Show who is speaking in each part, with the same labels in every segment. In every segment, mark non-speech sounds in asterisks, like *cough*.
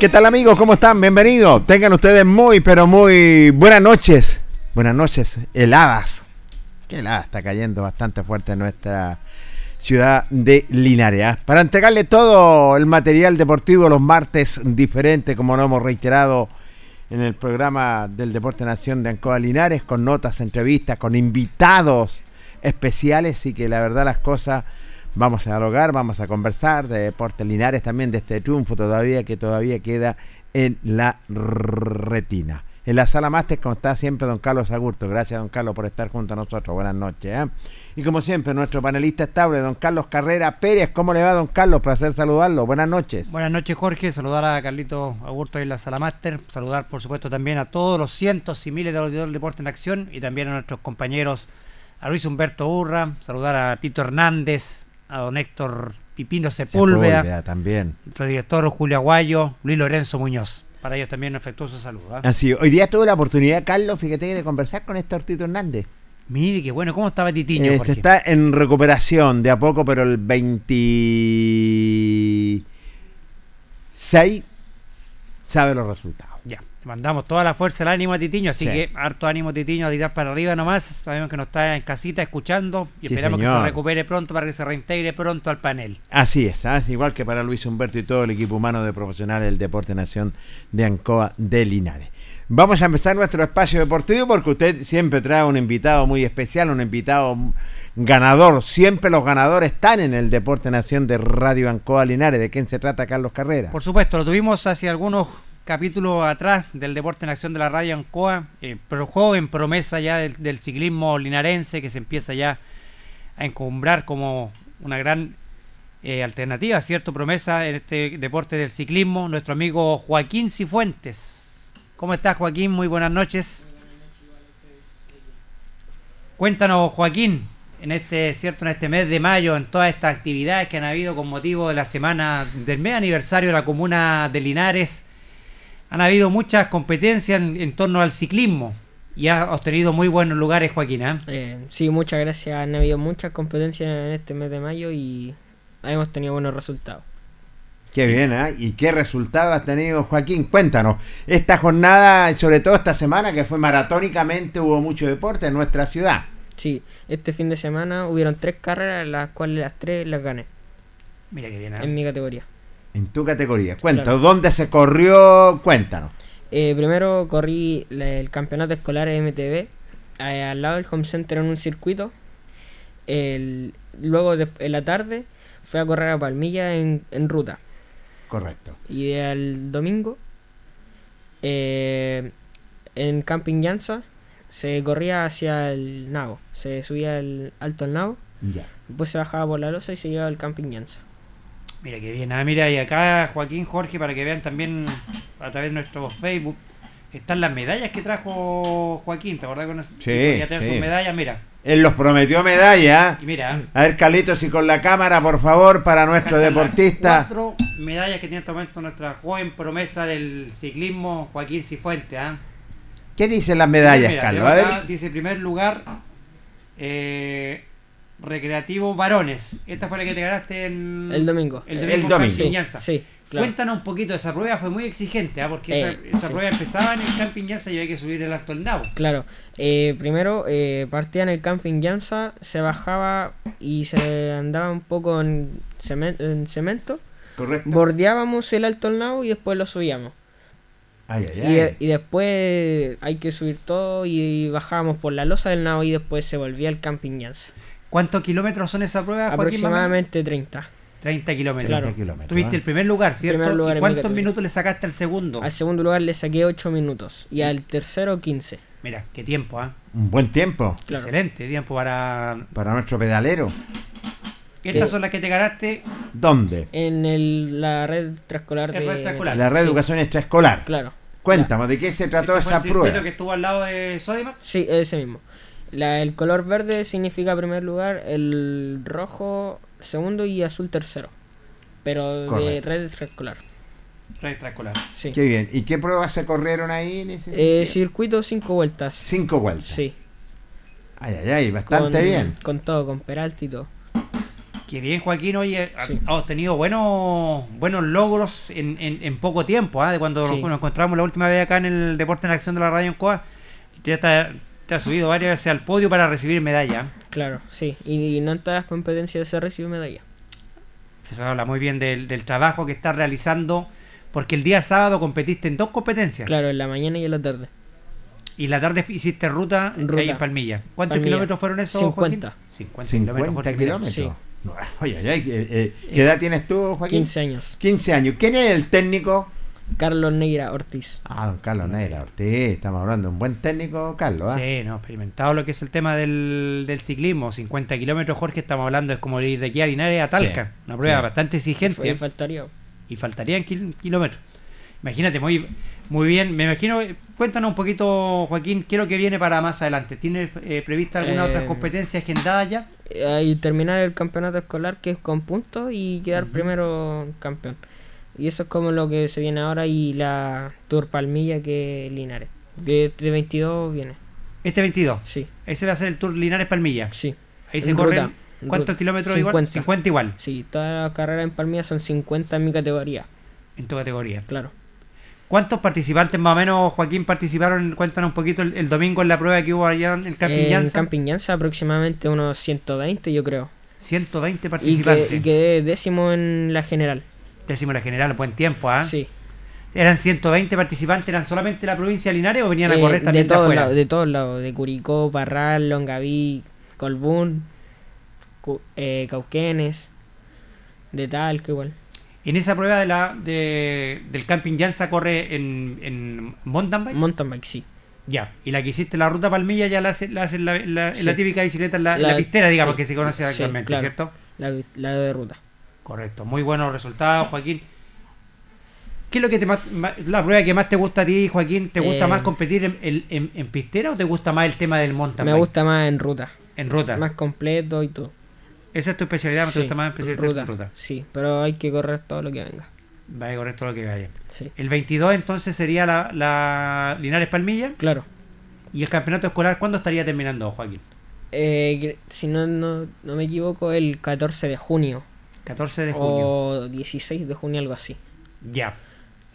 Speaker 1: ¿Qué tal amigos? ¿Cómo están? Bienvenidos. Tengan ustedes muy, pero muy buenas noches. Buenas noches, heladas. Qué helada está cayendo bastante fuerte en nuestra ciudad de Linares. ¿ah? Para entregarle todo el material deportivo los martes diferente, como lo hemos reiterado en el programa del Deporte Nación de Ancoa Linares, con notas, entrevistas, con invitados especiales y que la verdad las cosas Vamos a dialogar, vamos a conversar de deportes linares también, de este triunfo todavía que todavía queda en la retina. En la sala máster, como está siempre don Carlos Agurto. Gracias, don Carlos, por estar junto a nosotros. Buenas noches. ¿eh? Y como siempre, nuestro panelista estable, don Carlos Carrera Pérez. ¿Cómo le va, don Carlos? Placer saludarlo. Buenas noches.
Speaker 2: Buenas noches, Jorge. Saludar a Carlito Agurto en la sala máster. Saludar, por supuesto, también a todos los cientos y miles de auditores del deporte en acción y también a nuestros compañeros, a Luis Humberto Urra. Saludar a Tito Hernández, a don Héctor Pipino Sepúlveda,
Speaker 1: también.
Speaker 2: Nuestro director Julio Aguayo, Luis Lorenzo Muñoz. Para ellos también un afectuoso saludo. ¿eh?
Speaker 1: Así, hoy día tuve la oportunidad, Carlos, fíjate, de conversar con Héctor Tito Hernández.
Speaker 2: Mire, qué bueno, ¿cómo estaba Titiño?
Speaker 1: Este está en recuperación de a poco, pero el 26 sabe los resultados
Speaker 2: mandamos toda la fuerza, el ánimo a Titiño, así que harto ánimo Titiño a tirar para arriba nomás. Sabemos que nos está en casita escuchando y esperamos que se recupere pronto para que se reintegre pronto al panel.
Speaker 1: Así es, ¿ah? igual que para Luis Humberto y todo el equipo humano de profesionales del Deporte Nación de Ancoa de Linares. Vamos a empezar nuestro espacio deportivo porque usted siempre trae un invitado muy especial, un invitado ganador. Siempre los ganadores están en el Deporte Nación de Radio Ancoa Linares. ¿De quién se trata Carlos Carrera?
Speaker 2: Por supuesto, lo tuvimos hace algunos capítulo atrás del Deporte en Acción de la Radio Ancoa, eh, joven promesa ya del, ciclismo linarense que se empieza ya a encumbrar como una gran eh, alternativa, cierto, promesa en este deporte del ciclismo, nuestro amigo Joaquín Cifuentes. ¿Cómo estás Joaquín? Muy buenas noches. Cuéntanos Joaquín, en este, cierto, en este mes de mayo, en todas estas actividades que han habido con motivo de la semana del mes aniversario de la comuna de Linares, Han habido muchas competencias en, en torno al ciclismo y has obtenido muy buenos lugares, Joaquín. ¿eh?
Speaker 3: Eh, sí, muchas gracias. Han habido muchas competencias en este mes de mayo y hemos tenido buenos resultados.
Speaker 1: Qué bien, ¿eh? ¿Y qué resultado has tenido, Joaquín? Cuéntanos. Esta jornada, y sobre todo esta semana, que fue maratónicamente, hubo mucho deporte en nuestra ciudad.
Speaker 3: Sí, este fin de semana hubieron tres carreras, las cuales las tres las gané
Speaker 2: Mira qué bien. ¿eh?
Speaker 3: en mi categoría.
Speaker 1: En tu categoría. Cuéntanos,
Speaker 3: Claro.
Speaker 1: ¿dónde se corrió? Cuéntanos.
Speaker 3: Eh, primero corrí el campeonato escolar MTV eh, al lado del home center en un circuito. El- luego de- en la tarde fui a correr a Palmilla en, en ruta.
Speaker 1: Correcto.
Speaker 3: Y el domingo eh, en Camping Llanza se corría hacia el Navo. Se subía el alto al Navo,
Speaker 1: Ya.
Speaker 3: después se bajaba por la losa y se llegaba al Camping Llanza.
Speaker 2: Mira qué bien. Ah, mira, y acá Joaquín Jorge, para que vean también a través de nuestro Facebook, están las medallas que trajo Joaquín. ¿Te acordás con eso?
Speaker 1: Sí,
Speaker 2: Ya
Speaker 1: sí.
Speaker 2: sus medallas, mira.
Speaker 1: Él los prometió medalla.
Speaker 2: Y mira,
Speaker 1: A ver, Carlitos, y con la cámara, por favor, para nuestro deportista.
Speaker 2: Cuatro medallas que tiene en este momento nuestra joven promesa del ciclismo, Joaquín Cifuente. ¿ah?
Speaker 1: ¿Qué dicen las medallas,
Speaker 2: Mira,
Speaker 1: Carlos? A ver.
Speaker 2: Dice primer lugar, eh, Recreativo Varones. Esta fue la que te ganaste en
Speaker 3: El domingo.
Speaker 2: El
Speaker 1: El
Speaker 2: domingo, en
Speaker 1: domingo.
Speaker 3: Sí,
Speaker 2: Llanza.
Speaker 3: sí, claro.
Speaker 2: Cuéntanos un poquito, esa prueba fue muy exigente, ¿ah? porque
Speaker 3: Eh,
Speaker 2: esa, esa
Speaker 3: sí.
Speaker 2: prueba empezaba en el Camping Llanza y había que subir el Alto del Nabo.
Speaker 3: Claro, eh, primero eh, partía en el camping Llanza, se bajaba y se andaba un poco en, cemen- en cemento,
Speaker 1: Correcto.
Speaker 3: bordeábamos el alto al nabo y después lo subíamos.
Speaker 1: Ay, ay,
Speaker 3: Y,
Speaker 1: ay.
Speaker 3: de- y después hay que subir todo y, bajábamos por la losa del nabo y después se volvía el camping Llanza.
Speaker 2: ¿Cuántos kilómetros son esa prueba, Joaquín?
Speaker 3: Aproximadamente 30.
Speaker 2: 30 kilómetros.
Speaker 1: 30
Speaker 3: claro.
Speaker 1: kilómetros.
Speaker 2: Tuviste el primer lugar, ¿cierto?
Speaker 3: Primer lugar
Speaker 2: ¿Y
Speaker 3: en mi
Speaker 2: cuántos minutos le sacaste al segundo?
Speaker 3: Al segundo lugar le saqué 8 minutos y al tercero 15.
Speaker 2: Mira, qué tiempo, ¿ah?
Speaker 1: Un buen tiempo
Speaker 3: Claro.
Speaker 2: Excelente tiempo para...
Speaker 1: para nuestro pedalero.
Speaker 2: Estas
Speaker 3: Eh,
Speaker 2: son las que te ganaste.
Speaker 1: ¿Dónde?
Speaker 3: En el- la red extraescolar
Speaker 2: En
Speaker 3: de...
Speaker 1: La red de
Speaker 3: Sí,
Speaker 1: educación extraescolar.
Speaker 3: Claro.
Speaker 1: Cuéntame, ¿de qué se trató
Speaker 2: Este fue
Speaker 1: esa
Speaker 2: el
Speaker 1: prueba?
Speaker 2: que estuvo al lado de Sodimac.
Speaker 3: Sí, ese mismo. La- el color verde significa primer lugar, el rojo segundo y azul tercero. Pero de red extraescolar.
Speaker 2: Red extraescolar.
Speaker 3: Sí.
Speaker 1: Qué bien. ¿Y qué pruebas se corrieron ahí en ese
Speaker 3: Eh, circuito cinco vueltas.
Speaker 1: Cinco vueltas.
Speaker 3: Sí.
Speaker 1: Ay, ay, ay, bastante
Speaker 3: con,
Speaker 1: bien.
Speaker 3: Con todo, con Peralta y todo.
Speaker 2: Qué bien, Joaquín. Oye, ha-
Speaker 3: Sí.
Speaker 2: ha obtenido buenos, buenos logros en, en- en poco tiempo. ¿ah? De cuando
Speaker 3: Sí.
Speaker 2: nos, nos encontramos la última vez acá en el Deporte en Acción de la Radio en Coa. Ya te, te has subido varias veces al podio para recibir medalla.
Speaker 3: Claro, sí. Y, y no en todas las competencias se recibe medalla.
Speaker 2: Eso habla muy bien del, del trabajo que estás realizando. Porque el día sábado competiste en dos competencias.
Speaker 3: Claro, en la mañana y en la tarde.
Speaker 2: Y la tarde hiciste ruta,
Speaker 3: Ruta.
Speaker 2: ahí en Palmilla. ¿Cuántos
Speaker 3: Palmilla.
Speaker 2: kilómetros fueron esos,
Speaker 3: 50.
Speaker 2: Joaquín? 50,
Speaker 1: 50
Speaker 2: Jorge, mira.
Speaker 1: kilómetros.
Speaker 3: Sí.
Speaker 1: No, Oye, ay, ay, eh, eh, ¿qué edad tienes tú, Joaquín?
Speaker 3: 15 años.
Speaker 1: 15 años. ¿Quién es el técnico?
Speaker 3: Carlos Neira Ortiz.
Speaker 1: Ah, don Carlos Neira Ortiz. Estamos hablando de un buen técnico, Carlos. ¿ah?
Speaker 2: Sí, no, experimentado lo que es el tema del, del ciclismo. 50 kilómetros, Jorge, estamos hablando, es como ir de aquí a Linares a Talca.
Speaker 1: Sí,
Speaker 2: Una prueba
Speaker 1: sí.
Speaker 2: bastante exigente.
Speaker 3: Fue- faltaría.
Speaker 2: Y faltarían kil- kilómetros. Imagínate, muy, muy bien. Me imagino, eh, cuéntanos un poquito, Joaquín, qué es lo que viene para más adelante. ¿Tienes eh, prevista alguna
Speaker 3: Eh,
Speaker 2: otra competencia agendada ya?
Speaker 3: Eh, y terminar el campeonato escolar que es con puntos y quedar primero campeón. Y eso es como lo que se viene ahora y la Tour Palmilla que es Linares. De, de 22 viene.
Speaker 2: Este 22.
Speaker 3: Sí,
Speaker 2: Ese va a ser el Tour Linares Palmilla.
Speaker 3: sí.
Speaker 2: Ahí se
Speaker 3: En
Speaker 2: corren. ¿Cuántos
Speaker 3: ruta.
Speaker 2: kilómetros igual?
Speaker 3: 50.
Speaker 2: 50 igual
Speaker 3: Sí, todas las carreras en Palmilla son 50 en mi categoría,
Speaker 2: en tu categoría.
Speaker 3: claro.
Speaker 2: ¿Cuántos participantes más o menos, Joaquín, participaron? Cuéntanos un poquito el, el domingo en la prueba que hubo allá en el Camping
Speaker 3: en
Speaker 2: Llanza
Speaker 3: aproximadamente unos 120 yo creo.
Speaker 2: 120
Speaker 3: Y,
Speaker 2: participantes.
Speaker 3: que, y quedé décimo en la general.
Speaker 2: Décimo la general, buen tiempo, ¿ah?
Speaker 3: Sí.
Speaker 2: ¿Eran 120 participantes? ¿Eran solamente de la provincia de Linares o venían a
Speaker 3: Eh,
Speaker 2: correr también
Speaker 3: de
Speaker 2: de,
Speaker 3: todos
Speaker 2: afuera?
Speaker 3: lados, de todos lados, de Curicó, Parral, Longaví, Colbún, Cu- eh, Cauquenes, de Talca igual.
Speaker 2: En esa prueba de la, de, del Camping Llanza corre en, en mountain bike.
Speaker 3: Mountain bike, sí.
Speaker 2: ya. Y la que hiciste la ruta Palmilla ya la hacen la, la, típica bicicleta, la,
Speaker 3: La-
Speaker 2: pistera, digamos,
Speaker 3: sí,
Speaker 2: que se conoce
Speaker 3: sí,
Speaker 2: actualmente,
Speaker 3: claro.
Speaker 2: ¿cierto?
Speaker 3: La, la de ruta.
Speaker 2: Correcto. Muy buenos resultados, Joaquín. ¿Qué es lo que te más, la prueba que más te gusta a ti, Joaquín? ¿Te gusta
Speaker 3: Eh,
Speaker 2: más competir en, en- en- pistera o te gusta más el tema del mountain
Speaker 3: Me
Speaker 2: bike?
Speaker 3: gusta más en ruta.
Speaker 2: En ruta.
Speaker 3: Más completo y todo.
Speaker 2: Esa es tu especialidad, ¿te
Speaker 3: Sí,
Speaker 2: gusta más especialidad
Speaker 3: ruta,
Speaker 2: en ruta?
Speaker 3: Sí, pero hay que correr todo lo que venga.
Speaker 2: Vaya correcto lo que vaya.
Speaker 3: Sí,
Speaker 2: El 22 entonces sería la, la Linares Palmilla.
Speaker 3: claro.
Speaker 2: ¿Y el campeonato escolar cuándo estaría terminando, Joaquín?
Speaker 3: Eh, si no, no, no me equivoco, el 14 de junio.
Speaker 2: 14 de junio.
Speaker 3: O 16 de junio, algo así.
Speaker 2: Ya.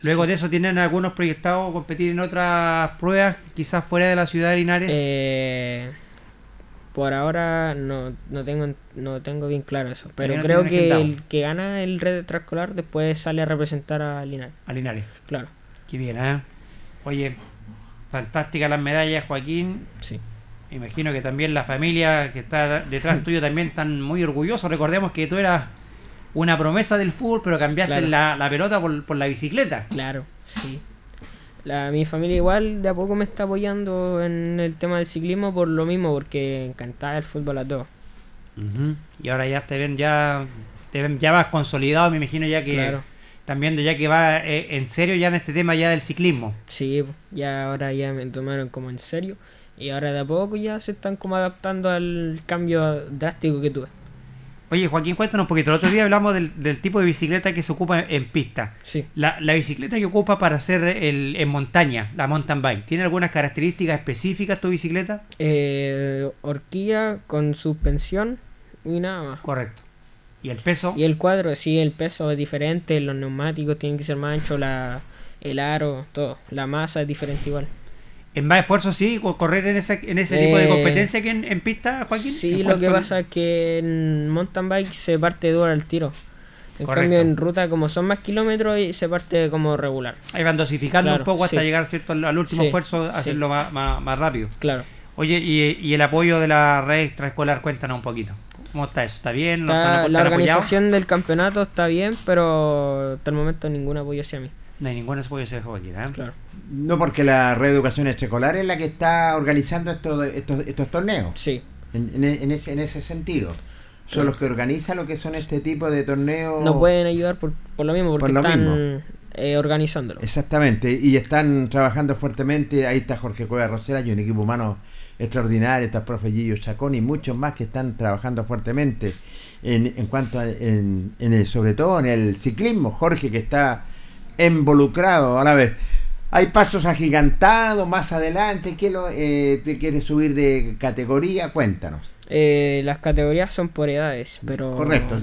Speaker 2: Luego de eso, ¿tienen algunos proyectados competir en otras pruebas, quizás fuera de la ciudad de Linares?
Speaker 3: Eh, por ahora no, no tengo no tengo bien claro eso. Pero
Speaker 2: no
Speaker 3: creo que el que gana el red extraescolar después sale a representar a Linares.
Speaker 2: A Linares.
Speaker 3: Claro.
Speaker 2: Qué bien, ¿eh? Oye, fantásticas las medallas, Joaquín.
Speaker 3: Sí.
Speaker 2: Imagino que también la familia que está detrás tuyo también están muy orgullosos. Recordemos que tú eras una promesa del fútbol, pero cambiaste
Speaker 3: Claro.
Speaker 2: la, la pelota por, por la bicicleta.
Speaker 3: Claro, sí. La, mi familia igual de a poco me está apoyando en el tema del ciclismo por lo mismo, porque encantaba el fútbol a todos.
Speaker 2: Y ahora ya te ven ya te ven ya más consolidado, me imagino ya que
Speaker 3: Claro.
Speaker 2: están viendo ya que va eh, en serio ya en este tema ya del ciclismo.
Speaker 3: Sí, ya ahora ya me tomaron como en serio y ahora de a poco ya se están como adaptando al cambio drástico que tuve.
Speaker 2: Oye, Joaquín, cuéntanos un poquito. El otro día hablamos del, del tipo de bicicleta que se ocupa en pista.
Speaker 3: Sí.
Speaker 2: La, la bicicleta que ocupa para hacer el, en montaña, la mountain bike, ¿tiene algunas características específicas tu bicicleta?
Speaker 3: Eh, horquilla con suspensión y nada más.
Speaker 2: Correcto. ¿Y el peso?
Speaker 3: Y el cuadro, sí, el peso es diferente, los neumáticos tienen que ser más anchos, la, el aro, todo. La masa es diferente igual.
Speaker 2: ¿En más esfuerzo sí? co- ¿Correr en ese, en ese tipo de
Speaker 3: Eh,
Speaker 2: competencia que en, en pista, Joaquín?
Speaker 3: Sí,
Speaker 2: ¿En
Speaker 3: lo que pasa es que en mountain bike se parte duro al tiro. En
Speaker 2: Correcto.
Speaker 3: cambio en ruta como son más kilómetros y se parte como regular.
Speaker 2: Ahí van dosificando
Speaker 3: Claro,
Speaker 2: un poco hasta
Speaker 3: sí.
Speaker 2: llegar cierto al, último
Speaker 3: Sí,
Speaker 2: esfuerzo,
Speaker 3: sí.
Speaker 2: hacerlo más, más, más rápido.
Speaker 3: Claro.
Speaker 2: Oye, y, y el apoyo de la red extraescolar, cuéntanos un poquito. ¿Cómo está eso? ¿Está bien? ¿No
Speaker 3: Está-
Speaker 2: están-
Speaker 3: la
Speaker 2: apoyados?
Speaker 3: organización del campeonato está bien, pero hasta el momento ningún apoyo hacia mí.
Speaker 2: No hay ningún apoyo hacia Joaquín, ¿eh?
Speaker 3: Claro.
Speaker 1: No, porque la reeducación escolar es la que está organizando estos, estos, estos torneos.
Speaker 3: Sí.
Speaker 1: En, en- en ese, en ese sentido. Son los que organizan lo que son este tipo de torneos.
Speaker 3: No pueden ayudar por, por lo mismo, porque
Speaker 1: Por lo
Speaker 3: están
Speaker 1: mismo.
Speaker 3: eh, organizándolo.
Speaker 1: Exactamente, y están trabajando fuertemente. Ahí está Jorge Cueva Rosera y un equipo humano extraordinario. Está el profe Gillo Chacón y muchos más que están trabajando fuertemente en, en cuanto a, en, en el, sobre todo en el ciclismo. Jorge que está involucrado a la vez. Hay pasos agigantados más adelante. ¿Qué lo, eh, te quieres subir de categoría? Cuéntanos.
Speaker 3: Eh, las categorías son por edades, pero...
Speaker 1: Correcto.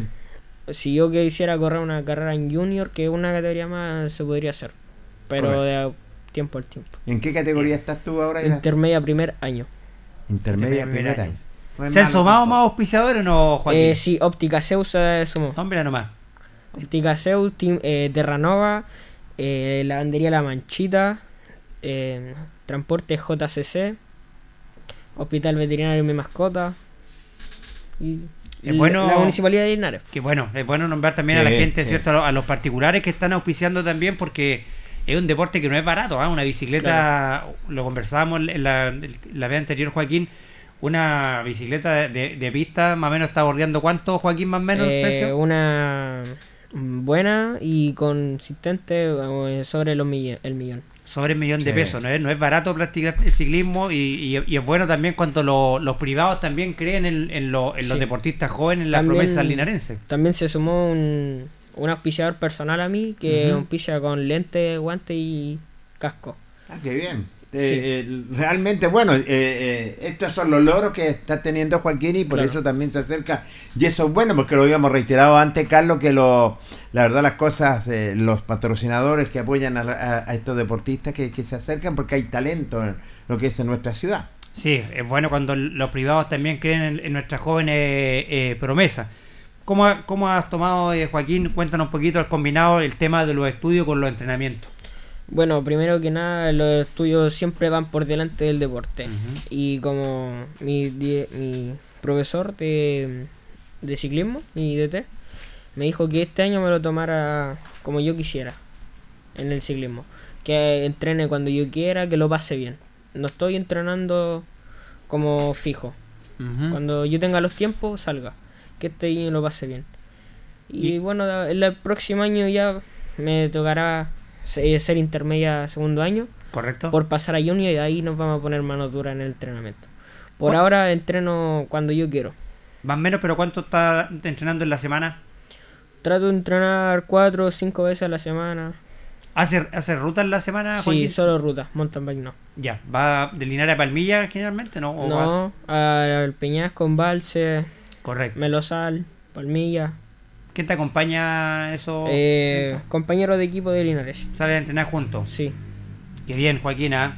Speaker 3: Si yo quisiera correr una carrera en junior, que una categoría más, se podría hacer. Pero
Speaker 1: Correcto.
Speaker 3: de tiempo al tiempo.
Speaker 1: ¿En qué categoría estás tú ahora?
Speaker 3: Intermedia primer año.
Speaker 1: Intermedia
Speaker 2: Intermedia
Speaker 1: primer
Speaker 2: primer
Speaker 1: año. No
Speaker 2: ¿Se han sumado más auspiciadores o no, Joaquín?
Speaker 3: Eh, sí, Óptica Zeus se sumó.
Speaker 2: Hombre, nomás.
Speaker 3: Team- eh, Terranova, eh, Lavandería La Manchita, eh, Transporte JCC, Hospital Veterinario Mi Mascota y
Speaker 2: Es
Speaker 3: la-
Speaker 2: bueno-
Speaker 3: la Municipalidad de Linares.
Speaker 2: Que bueno, es bueno nombrar también a la gente,
Speaker 1: sí.
Speaker 2: ¿cierto? A los, a los particulares que están auspiciando también porque es un deporte que no es barato, ¿ah? Una bicicleta, lo conversábamos en la, en la vez anterior, Joaquín, una bicicleta de, de- de pista más o menos está bordeando cuánto, Joaquín, más o menos el
Speaker 3: Eh,
Speaker 2: precio.
Speaker 3: una buena y consistente eh, sobre los el millón.
Speaker 2: Sobre el millón de pesos, ¿no es? No es barato practicar el ciclismo y, y- y es bueno también cuando lo- los privados también creen en, en lo- en los deportistas jóvenes, en las
Speaker 3: También-
Speaker 2: promesas linarenses.
Speaker 3: También se sumó un, un auspiciador personal a mí que
Speaker 2: Ujú.
Speaker 3: auspicia con lente, guante y casco.
Speaker 1: Ah, qué bien. Eh, eh, realmente, bueno, eh, estos son los logros que está teniendo Joaquín y por
Speaker 3: Claro.
Speaker 1: eso también se acerca. Y eso es bueno, porque lo habíamos reiterado antes, Carlos, que lo, la verdad las cosas, los patrocinadores que apoyan a, a- a estos deportistas que, que se acercan porque hay talento en lo que es en nuestra ciudad.
Speaker 2: Sí, es bueno cuando los privados también creen en, en nuestras jóvenes eh, promesas. ¿Cómo, ¿Cómo has tomado, Joaquín? Cuéntanos un poquito el combinado, el tema de los estudios con los entrenamientos.
Speaker 3: Bueno, primero que nada, los estudios siempre van por delante del deporte. Y como mi, mi profesor de, de ciclismo, mi DT, me dijo que este año me lo tomara como yo quisiera en el ciclismo. Que entrene cuando yo quiera, que lo pase bien. No estoy entrenando como fijo. Cuando yo tenga los tiempos, salga. Que este año lo pase bien. Y,
Speaker 2: Y-
Speaker 3: bueno, el, próximo año ya me tocará ser intermedia segundo año
Speaker 2: ¿Correcto?
Speaker 3: por pasar a junior y ahí nos vamos a poner mano dura en el entrenamiento. Por
Speaker 2: ¿Cuál-
Speaker 3: ahora entreno cuando yo quiero.
Speaker 2: Más o menos, pero ¿cuánto estás entrenando en la semana?
Speaker 3: Trato de entrenar cuatro o cinco veces a la semana.
Speaker 2: ¿Hace, hace ruta en la semana,
Speaker 3: Sí,
Speaker 2: Joaquín?
Speaker 3: solo ruta, mountain bike no.
Speaker 2: Ya, ¿va de Linares a Palmilla generalmente? No, ¿O vas-
Speaker 3: No, al Peñasco, Embalse,
Speaker 2: Correcto.
Speaker 3: Melosal, Palmilla.
Speaker 2: ¿Quién te acompaña eso?
Speaker 3: Eh, compañero de equipo de Linares.
Speaker 2: ¿Salen a entrenar juntos?
Speaker 3: Sí.
Speaker 2: Qué bien, Joaquín. ¿ah?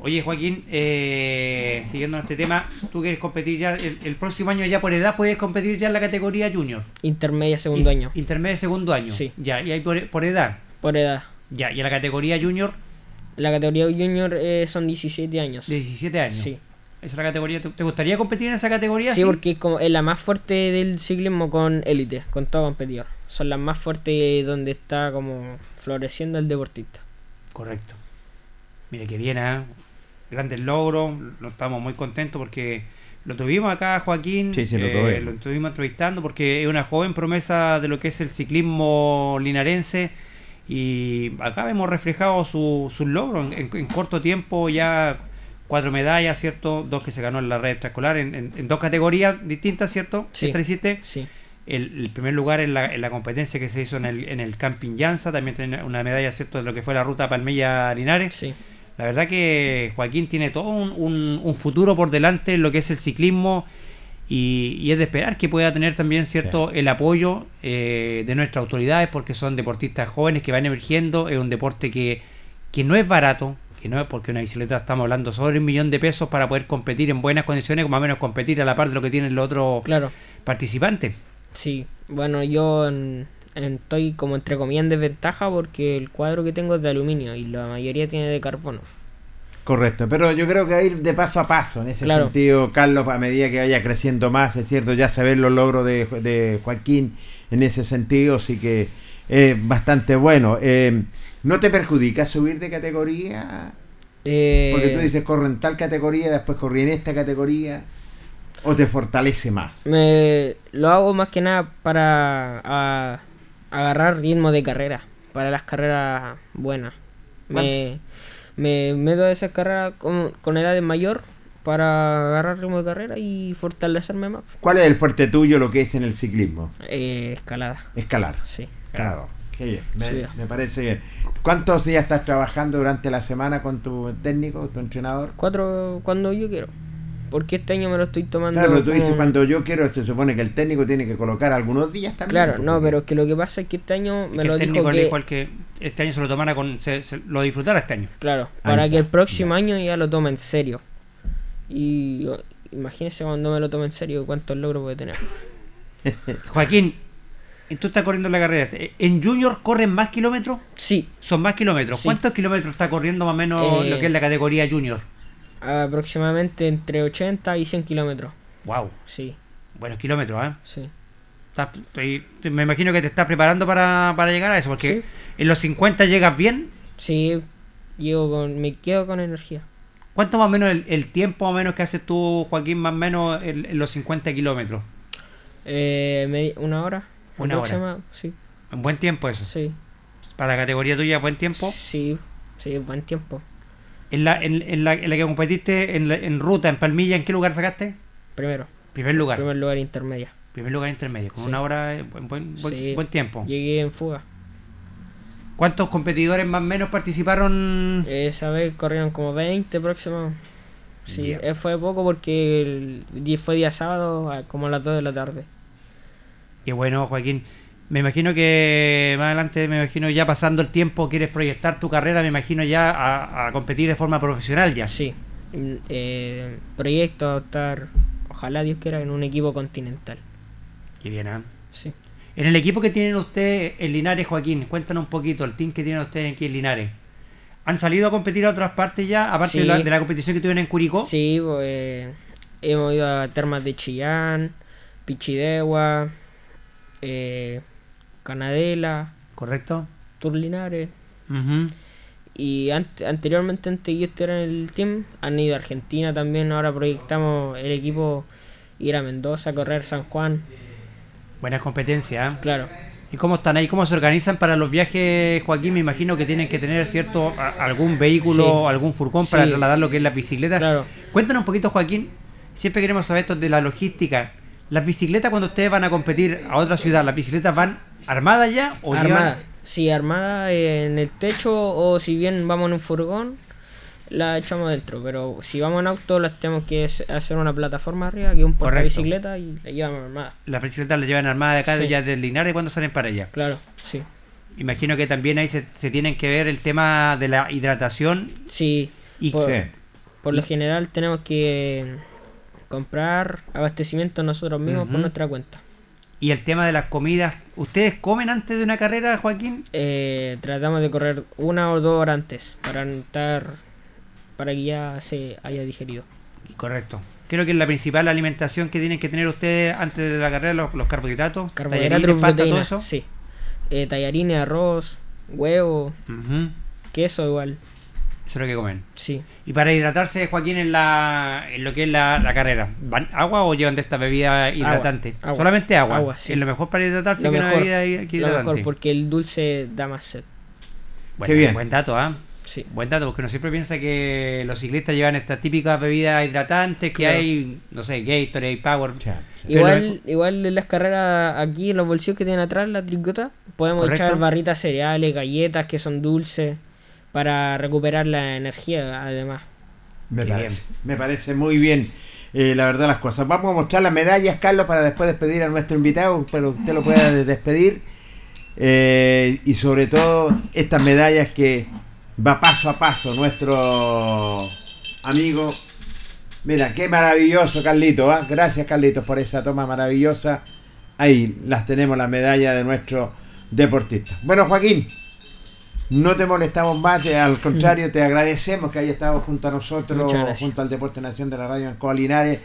Speaker 2: Oye, Joaquín, eh, siguiendo este tema, tú quieres competir ya, el, el próximo año ya por edad puedes competir ya en la categoría junior.
Speaker 3: Intermedia, segundo
Speaker 2: In-
Speaker 3: año.
Speaker 2: Intermedio segundo año.
Speaker 3: Sí.
Speaker 2: Ya, y ahí por, por edad.
Speaker 3: Por edad.
Speaker 2: Ya, y en la categoría junior,
Speaker 3: La categoría junior eh, son 17 años.
Speaker 2: de 17 años.
Speaker 3: Sí.
Speaker 2: Esa es la categoría. ¿Te te gustaría competir en esa categoría?
Speaker 3: Sí, porque es como es la más fuerte del ciclismo con élite, con todo competidor. Son las más fuertes donde está como floreciendo el deportista.
Speaker 2: Correcto. Mire que bien, ¿ah? Grandes logros, lo estamos muy contentos porque lo tuvimos acá, Joaquín.
Speaker 1: Sí, sí, lo
Speaker 2: eh,
Speaker 1: tuvimos.
Speaker 2: lo estuvimos entrevistando porque es una joven promesa de lo que es el ciclismo linarense y acá vemos reflejado su- sus logros en, en- en corto tiempo, ya cuatro medallas, ¿cierto? Dos que se ganó en la red extraescolar en, en- en dos categorías distintas, ¿cierto?
Speaker 3: Sí.
Speaker 2: Esta hiciste
Speaker 3: Sí.
Speaker 2: el, el primer lugar en la, en la competencia que se hizo en el, en el Camping Llanza, también tiene una medalla, ¿cierto?, de lo que fue la ruta Palmilla-Linares.
Speaker 3: Sí.
Speaker 2: La verdad que Joaquín tiene todo un, un- un futuro por delante en lo que es el ciclismo y, y es de esperar que pueda tener también cierto el apoyo eh, de nuestras autoridades porque son deportistas jóvenes que van emergiendo, es un deporte que, que no es barato, que no es porque una bicicleta estamos hablando sobre un millón de pesos para poder competir en buenas condiciones, como a menos competir a la par de lo que tienen los otros
Speaker 3: Claro.
Speaker 2: participantes.
Speaker 3: Sí. Bueno, yo en- en- estoy como entre comillas en desventaja porque el cuadro que tengo es de aluminio y la mayoría tiene de carbono.
Speaker 1: Correcto, pero yo creo que va a ir de paso a paso en ese
Speaker 3: Claro.
Speaker 1: sentido, Carlos, a medida que vaya creciendo más, es cierto, ya saber los logros de, de Joaquín en ese sentido, sí que es bastante bueno. Eh, ¿No te perjudica subir de categoría?
Speaker 3: Eh,
Speaker 1: Porque tú dices, corro en tal categoría, después corrí en esta categoría, o te fortalece más.
Speaker 3: Me lo hago más que nada para a- agarrar ritmo de carrera, para las carreras buenas. Me, me meto a esas carreras con, con edades mayor para agarrar ritmo de carrera y fortalecerme más.
Speaker 1: ¿Cuál es el fuerte tuyo, lo que es en el ciclismo?
Speaker 3: Eh, escalada,
Speaker 1: Escalar,
Speaker 3: sí.
Speaker 1: Escalador. Qué bien, me,
Speaker 3: Sí.
Speaker 1: me parece bien. ¿Cuántos días estás trabajando durante la semana con tu técnico, tu entrenador?
Speaker 3: Cuatro cuando yo quiero. Porque este año me lo estoy tomando.
Speaker 1: Claro, tú
Speaker 3: como-
Speaker 1: dices cuando yo quiero, se supone que el técnico tiene que colocar algunos días también.
Speaker 3: Claro,
Speaker 1: pues,
Speaker 3: no, pero es que lo que pasa es que este año
Speaker 2: Es
Speaker 3: me
Speaker 2: que
Speaker 3: lo
Speaker 2: el
Speaker 3: dijo
Speaker 2: técnico le
Speaker 3: que.
Speaker 2: dijo al que este año se lo tomara con. Se, se- lo disfrutara este año.
Speaker 3: Claro,
Speaker 1: Ahí
Speaker 3: para
Speaker 1: está,
Speaker 3: que el próximo
Speaker 1: ya.
Speaker 3: año ya lo tome en serio. Y imagínese cuando me lo tome en serio cuántos logros puede tener. *laughs*
Speaker 2: Joaquín, tú estás corriendo la carrera. ¿En Junior corren más kilómetros?
Speaker 3: Sí,
Speaker 2: Son más kilómetros.
Speaker 3: Sí.
Speaker 2: ¿Cuántos kilómetros está corriendo más o menos
Speaker 3: Eh,
Speaker 2: lo que es la categoría Junior?
Speaker 3: aproximadamente entre 80 y 100 kilómetros.
Speaker 2: Wow,
Speaker 3: Sí,
Speaker 2: buenos kilómetros, ¿eh?
Speaker 3: sí.
Speaker 2: Estás- estoy- te- me imagino que te estás preparando para, para llegar a eso, porque
Speaker 3: Sí.
Speaker 2: en los 50 llegas bien.
Speaker 3: Sí, llego con, me quedo con energía.
Speaker 2: ¿Cuánto más o menos el, el tiempo más o menos que haces tú, Joaquín, más o menos en, en los 50 kilómetros?
Speaker 3: Eh, una hora.
Speaker 2: Una hora.
Speaker 3: aproxima- Sí,
Speaker 2: Un buen tiempo eso.
Speaker 3: sí,
Speaker 2: Para la categoría tuya, buen tiempo.
Speaker 3: sí, sí, buen tiempo.
Speaker 2: En la, en, en la, en la que competiste en, la- en ruta, en Palmilla, ¿en qué lugar sacaste?
Speaker 3: Primero,
Speaker 2: Primer lugar.
Speaker 3: primer lugar intermedia.
Speaker 2: Primer lugar intermedio, con
Speaker 3: Sí.
Speaker 2: una hora, eh, buen, buen, buen-
Speaker 3: Sí.
Speaker 2: buen tiempo.
Speaker 3: Llegué en fuga.
Speaker 2: ¿Cuántos competidores más o menos participaron?
Speaker 3: Esa vez corrieron como 20 próximos. Sí, eh, fue poco porque el fue día sábado como a las 2 de la tarde.
Speaker 2: Qué bueno, Joaquín. Me imagino que más adelante, me imagino ya pasando el tiempo, quieres proyectar tu carrera, me imagino ya a, a competir de forma profesional ya.
Speaker 3: Sí. Eh, proyecto a estar, ojalá Dios quiera, en un equipo continental.
Speaker 2: Qué bien, ¿ah?
Speaker 3: Sí.
Speaker 2: En el equipo que tienen ustedes en Linares, Joaquín, cuéntanos un poquito, el team que tienen ustedes aquí en Linares. ¿Han salido a competir a otras partes ya, aparte de,
Speaker 3: Sí.
Speaker 2: la, de la competición que tuvieron en Curicó?
Speaker 3: Sí, pues, hemos ido a termas de Chillán, Pichidegua, eh, Canadela,
Speaker 2: ¿Correcto?
Speaker 3: Turlinares. Y ante- anteriormente, antes yo estar en el team, han ido a Argentina también. Ahora proyectamos el equipo ir a Mendoza, correr San Juan.
Speaker 2: Buenas competencias, ¿ah?
Speaker 3: Claro.
Speaker 2: ¿Y cómo están ahí? ¿Cómo se organizan para los viajes, Joaquín? Me imagino que tienen que tener, ¿cierto? a- algún vehículo,
Speaker 3: Sí.
Speaker 2: algún furgón para
Speaker 3: Sí.
Speaker 2: trasladar lo que es la bicicleta.
Speaker 3: Claro.
Speaker 2: Cuéntanos un poquito, Joaquín. Siempre queremos saber esto de la logística. Las bicicletas cuando ustedes van a competir a otra ciudad, ¿las bicicletas van armadas ya o
Speaker 3: Armada.
Speaker 2: llevan-
Speaker 3: Sí, armada en el techo o si bien vamos en un furgón, la echamos dentro. Pero si vamos en auto, las tenemos que hacer una plataforma arriba, que un porta bicicleta y la llevamos armada.
Speaker 2: Las bicicletas las llevan armadas de acá, de
Speaker 3: Sí.
Speaker 2: ya del Linares, cuando salen para allá?
Speaker 3: Claro, sí.
Speaker 2: Imagino que también ahí se, se tienen que ver el tema de la hidratación
Speaker 3: Sí,
Speaker 2: y
Speaker 3: por, por lo general tenemos que comprar abastecimiento nosotros mismos por
Speaker 2: Ujú.
Speaker 3: nuestra cuenta.
Speaker 2: Y el tema de las comidas, ¿ustedes comen antes de una carrera, Joaquín?
Speaker 3: Eh, tratamos de correr una o dos horas antes para estar para que ya se haya digerido.
Speaker 2: Correcto. Creo que es la principal alimentación que tienen que tener ustedes antes de la carrera, los, los carbohidratos,
Speaker 3: Carbohidratos,
Speaker 2: tallarines,
Speaker 3: sí. Eh, tallarines, arroz, huevo, queso igual,
Speaker 2: Eso es lo que comen.
Speaker 3: sí.
Speaker 2: Y para hidratarse, Joaquín, en, la, en lo que es la, la carrera, ¿van agua o llevan de esta bebida hidratante?
Speaker 3: agua.
Speaker 2: Solamente agua.
Speaker 3: Agua, sí.
Speaker 2: Es lo mejor para hidratarse
Speaker 3: Lo
Speaker 2: que
Speaker 3: mejor,
Speaker 2: una bebida hi- que
Speaker 3: Lo
Speaker 2: hidratante.
Speaker 3: mejor porque el dulce da más sed.
Speaker 2: Bueno,
Speaker 1: Qué bien.
Speaker 2: Buen dato, ¿ah?
Speaker 3: Sí.
Speaker 2: Buen dato, porque uno siempre piensa que los ciclistas llevan estas típicas bebidas hidratantes que
Speaker 3: Claro.
Speaker 2: hay, no sé, Gatorade, Power.
Speaker 1: Sí.
Speaker 3: Igual, igual en las carreras aquí en los bolsillos que tienen atrás la tricota podemos
Speaker 2: Correcto.
Speaker 3: echar barritas cereales, galletas que son dulces para recuperar la energía además.
Speaker 1: Me parece, me parece muy bien. eh, la verdad las cosas. Vamos a mostrar las medallas, Carlos, para después despedir a nuestro invitado, pero usted lo pueda de- *laughs* despedir. Eh, y sobre todo estas medallas que va paso a paso nuestro amigo. Mira, qué maravilloso, Carlito. ¿ah? Gracias, Carlitos, por esa toma maravillosa. Ahí las tenemos, las medallas de nuestro deportista. Bueno, Joaquín, no te molestamos más, al contrario, te agradecemos que hayas estado junto a nosotros, junto al Deporte Nación de la Radio en Coa Linares.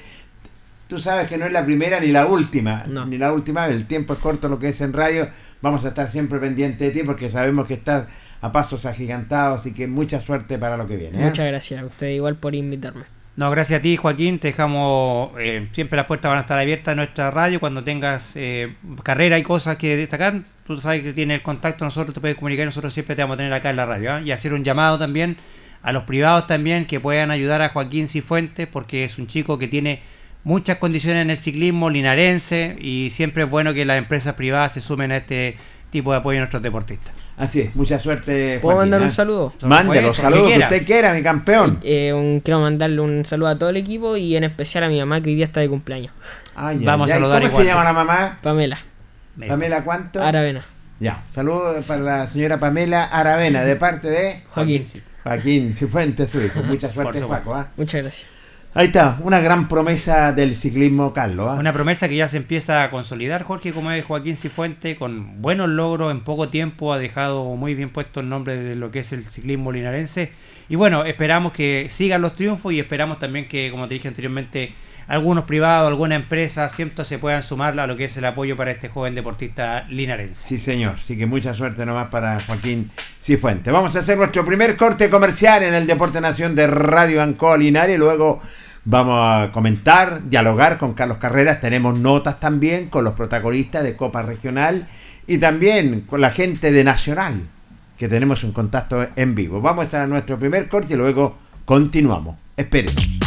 Speaker 1: Tú sabes que no es la primera ni la última,
Speaker 3: No.
Speaker 1: ni la última, el tiempo es corto lo que es en radio, vamos a estar siempre pendientes de ti porque sabemos que estás a pasos agigantados y que mucha suerte para lo que viene. ¿eh?
Speaker 3: Muchas gracias a usted igual por invitarme.
Speaker 2: No, gracias a ti, Joaquín. Te dejamos. eh, siempre las puertas van a estar abiertas en nuestra radio. Cuando tengas eh, carrera y cosas que destacar, tú sabes que tienes el contacto. Nosotros te puedes comunicar. Nosotros siempre te vamos a tener acá en la radio. ¿ah? Y hacer un llamado también a los privados también que puedan ayudar a Joaquín Cifuentes, porque es un chico que tiene muchas condiciones en el ciclismo linarense. Y siempre es bueno que las empresas privadas se sumen a este tipo de apoyo a nuestros deportistas.
Speaker 1: Así es, mucha suerte.
Speaker 3: ¿Puedo mandar
Speaker 1: ¿eh?
Speaker 3: un saludo?
Speaker 2: Por
Speaker 1: los
Speaker 2: supuesto,
Speaker 1: saludos
Speaker 2: que quiera.
Speaker 1: usted quiera, mi campeón.
Speaker 3: Eh, un- quiero mandarle un saludo a todo el equipo y en especial a mi mamá que hoy día está de cumpleaños.
Speaker 1: Ay,
Speaker 2: Vamos
Speaker 1: ay,
Speaker 2: a saludar
Speaker 1: ¿Cómo
Speaker 2: igual.
Speaker 1: se llama la mamá?
Speaker 3: Pamela,
Speaker 1: Pamela, ¿cuánto?
Speaker 3: Aravena,
Speaker 1: Ya, saludos para la señora Pamela Aravena, de parte de *laughs*
Speaker 3: Joaquín.
Speaker 1: Joaquín Cifuentes, su hijo. Mucha suerte. Paco. ¿ah?
Speaker 3: Muchas gracias.
Speaker 1: Ahí está, una gran promesa del ciclismo, Carlos. ¿ah?
Speaker 2: Una promesa que ya se empieza a consolidar, Jorge, como es Joaquín Cifuente, con buenos logros en poco tiempo, ha dejado muy bien puesto el nombre de lo que es el ciclismo linarense. Y bueno, esperamos que sigan los triunfos y esperamos también que, como te dije anteriormente, algunos privados, alguna empresa, siempre se puedan sumar a lo que es el apoyo para este joven deportista linarense.
Speaker 1: Sí, señor. Así que mucha suerte nomás para Joaquín Cifuentes. Vamos a hacer nuestro primer corte comercial en el Deporte Nación de Radio Ancoa Linares. Luego vamos a comentar, dialogar con Carlos Carreras. Tenemos notas también con los protagonistas de Copa Regional y también con la gente de Nacional, que tenemos un contacto en vivo. Vamos a nuestro primer corte y luego continuamos. Esperen.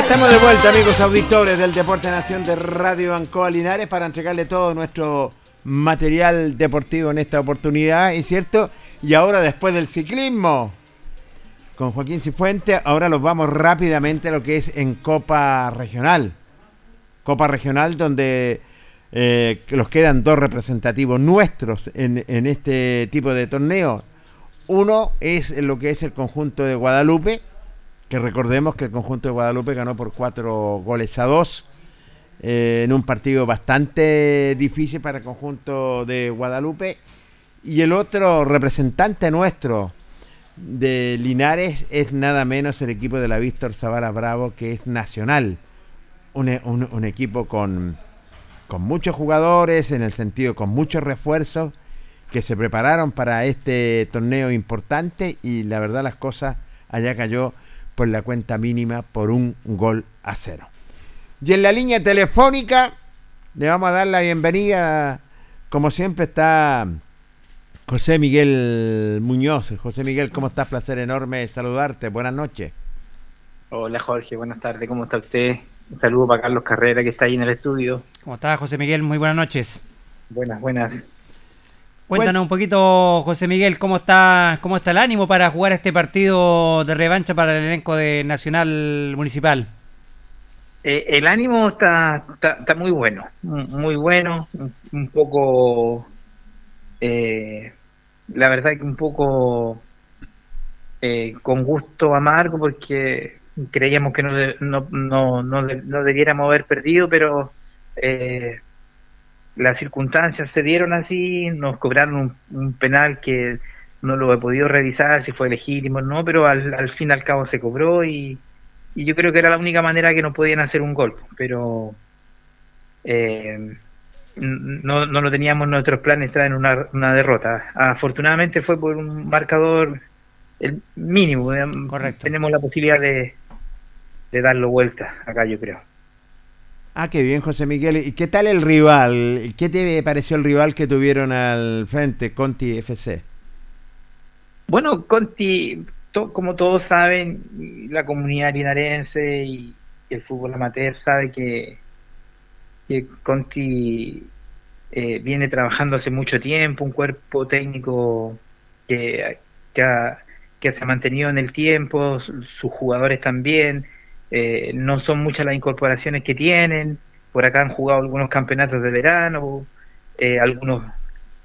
Speaker 1: Estamos de vuelta, amigos auditores del Deporte Nación de Radio Ancoa Linares, para entregarle todo nuestro material deportivo en esta oportunidad, ¿es cierto? Y ahora, después del ciclismo, con Joaquín Cifuente, ahora los vamos rápidamente a lo que es en Copa Regional. Copa Regional, donde eh, los quedan dos representativos nuestros en, en este tipo de torneo. Uno es lo que es el conjunto de Guadalupe, que recordemos que el conjunto de Guadalupe ganó por cuatro goles a dos eh, en un partido bastante difícil para el conjunto de Guadalupe. Y el otro representante nuestro de Linares es nada menos el equipo de la Víctor Zavala Bravo, que es nacional. Un, e- un- un equipo con, con muchos jugadores, en el sentido con muchos refuerzos, que se prepararon para este torneo importante y la verdad las cosas allá cayó por la cuenta mínima por un gol a cero. Y en la línea telefónica le vamos a dar la bienvenida, como siempre está José Miguel Muñoz. José Miguel, ¿cómo estás? Placer enorme saludarte. Buenas noches.
Speaker 4: Hola Jorge, buenas tardes, ¿cómo está usted? Un saludo para Carlos Carrera que está ahí en el estudio.
Speaker 2: ¿Cómo está José Miguel? Muy buenas noches.
Speaker 4: Buenas, buenas.
Speaker 2: Cuéntanos un poquito, José Miguel, cómo está, cómo está el ánimo para jugar este partido de revancha para el elenco de Nacional Municipal.
Speaker 4: Eh, el ánimo está, está, está muy bueno, mu- muy bueno, un, poco, eh, la verdad que un poco eh, con gusto amargo porque creíamos que no, no, no, no debiéramos haber perdido, pero eh, las circunstancias se dieron así, nos cobraron un, un penal que no lo he podido revisar si fue legítimo o no, pero al, al fin y al cabo se cobró y, y yo creo que era la única manera que nos podían hacer un gol, pero eh, no, no lo teníamos en nuestros planes traer una, una derrota. Afortunadamente fue por un marcador el mínimo, eh,
Speaker 2: Correcto.
Speaker 4: tenemos la posibilidad de, de darlo vuelta acá yo creo.
Speaker 1: Ah, qué bien, José Miguel. ¿Y qué tal el rival? ¿Qué te pareció el rival que tuvieron al frente, Conti FC?
Speaker 4: Bueno, Conti, como todos saben, la comunidad linarense y el fútbol amateur sabe que, Conti eh, viene trabajando hace mucho tiempo, un cuerpo técnico que, que, que se ha mantenido en el tiempo, su- sus jugadores también, eh, no son muchas las incorporaciones que tienen, por acá han jugado algunos campeonatos de verano, eh, algunos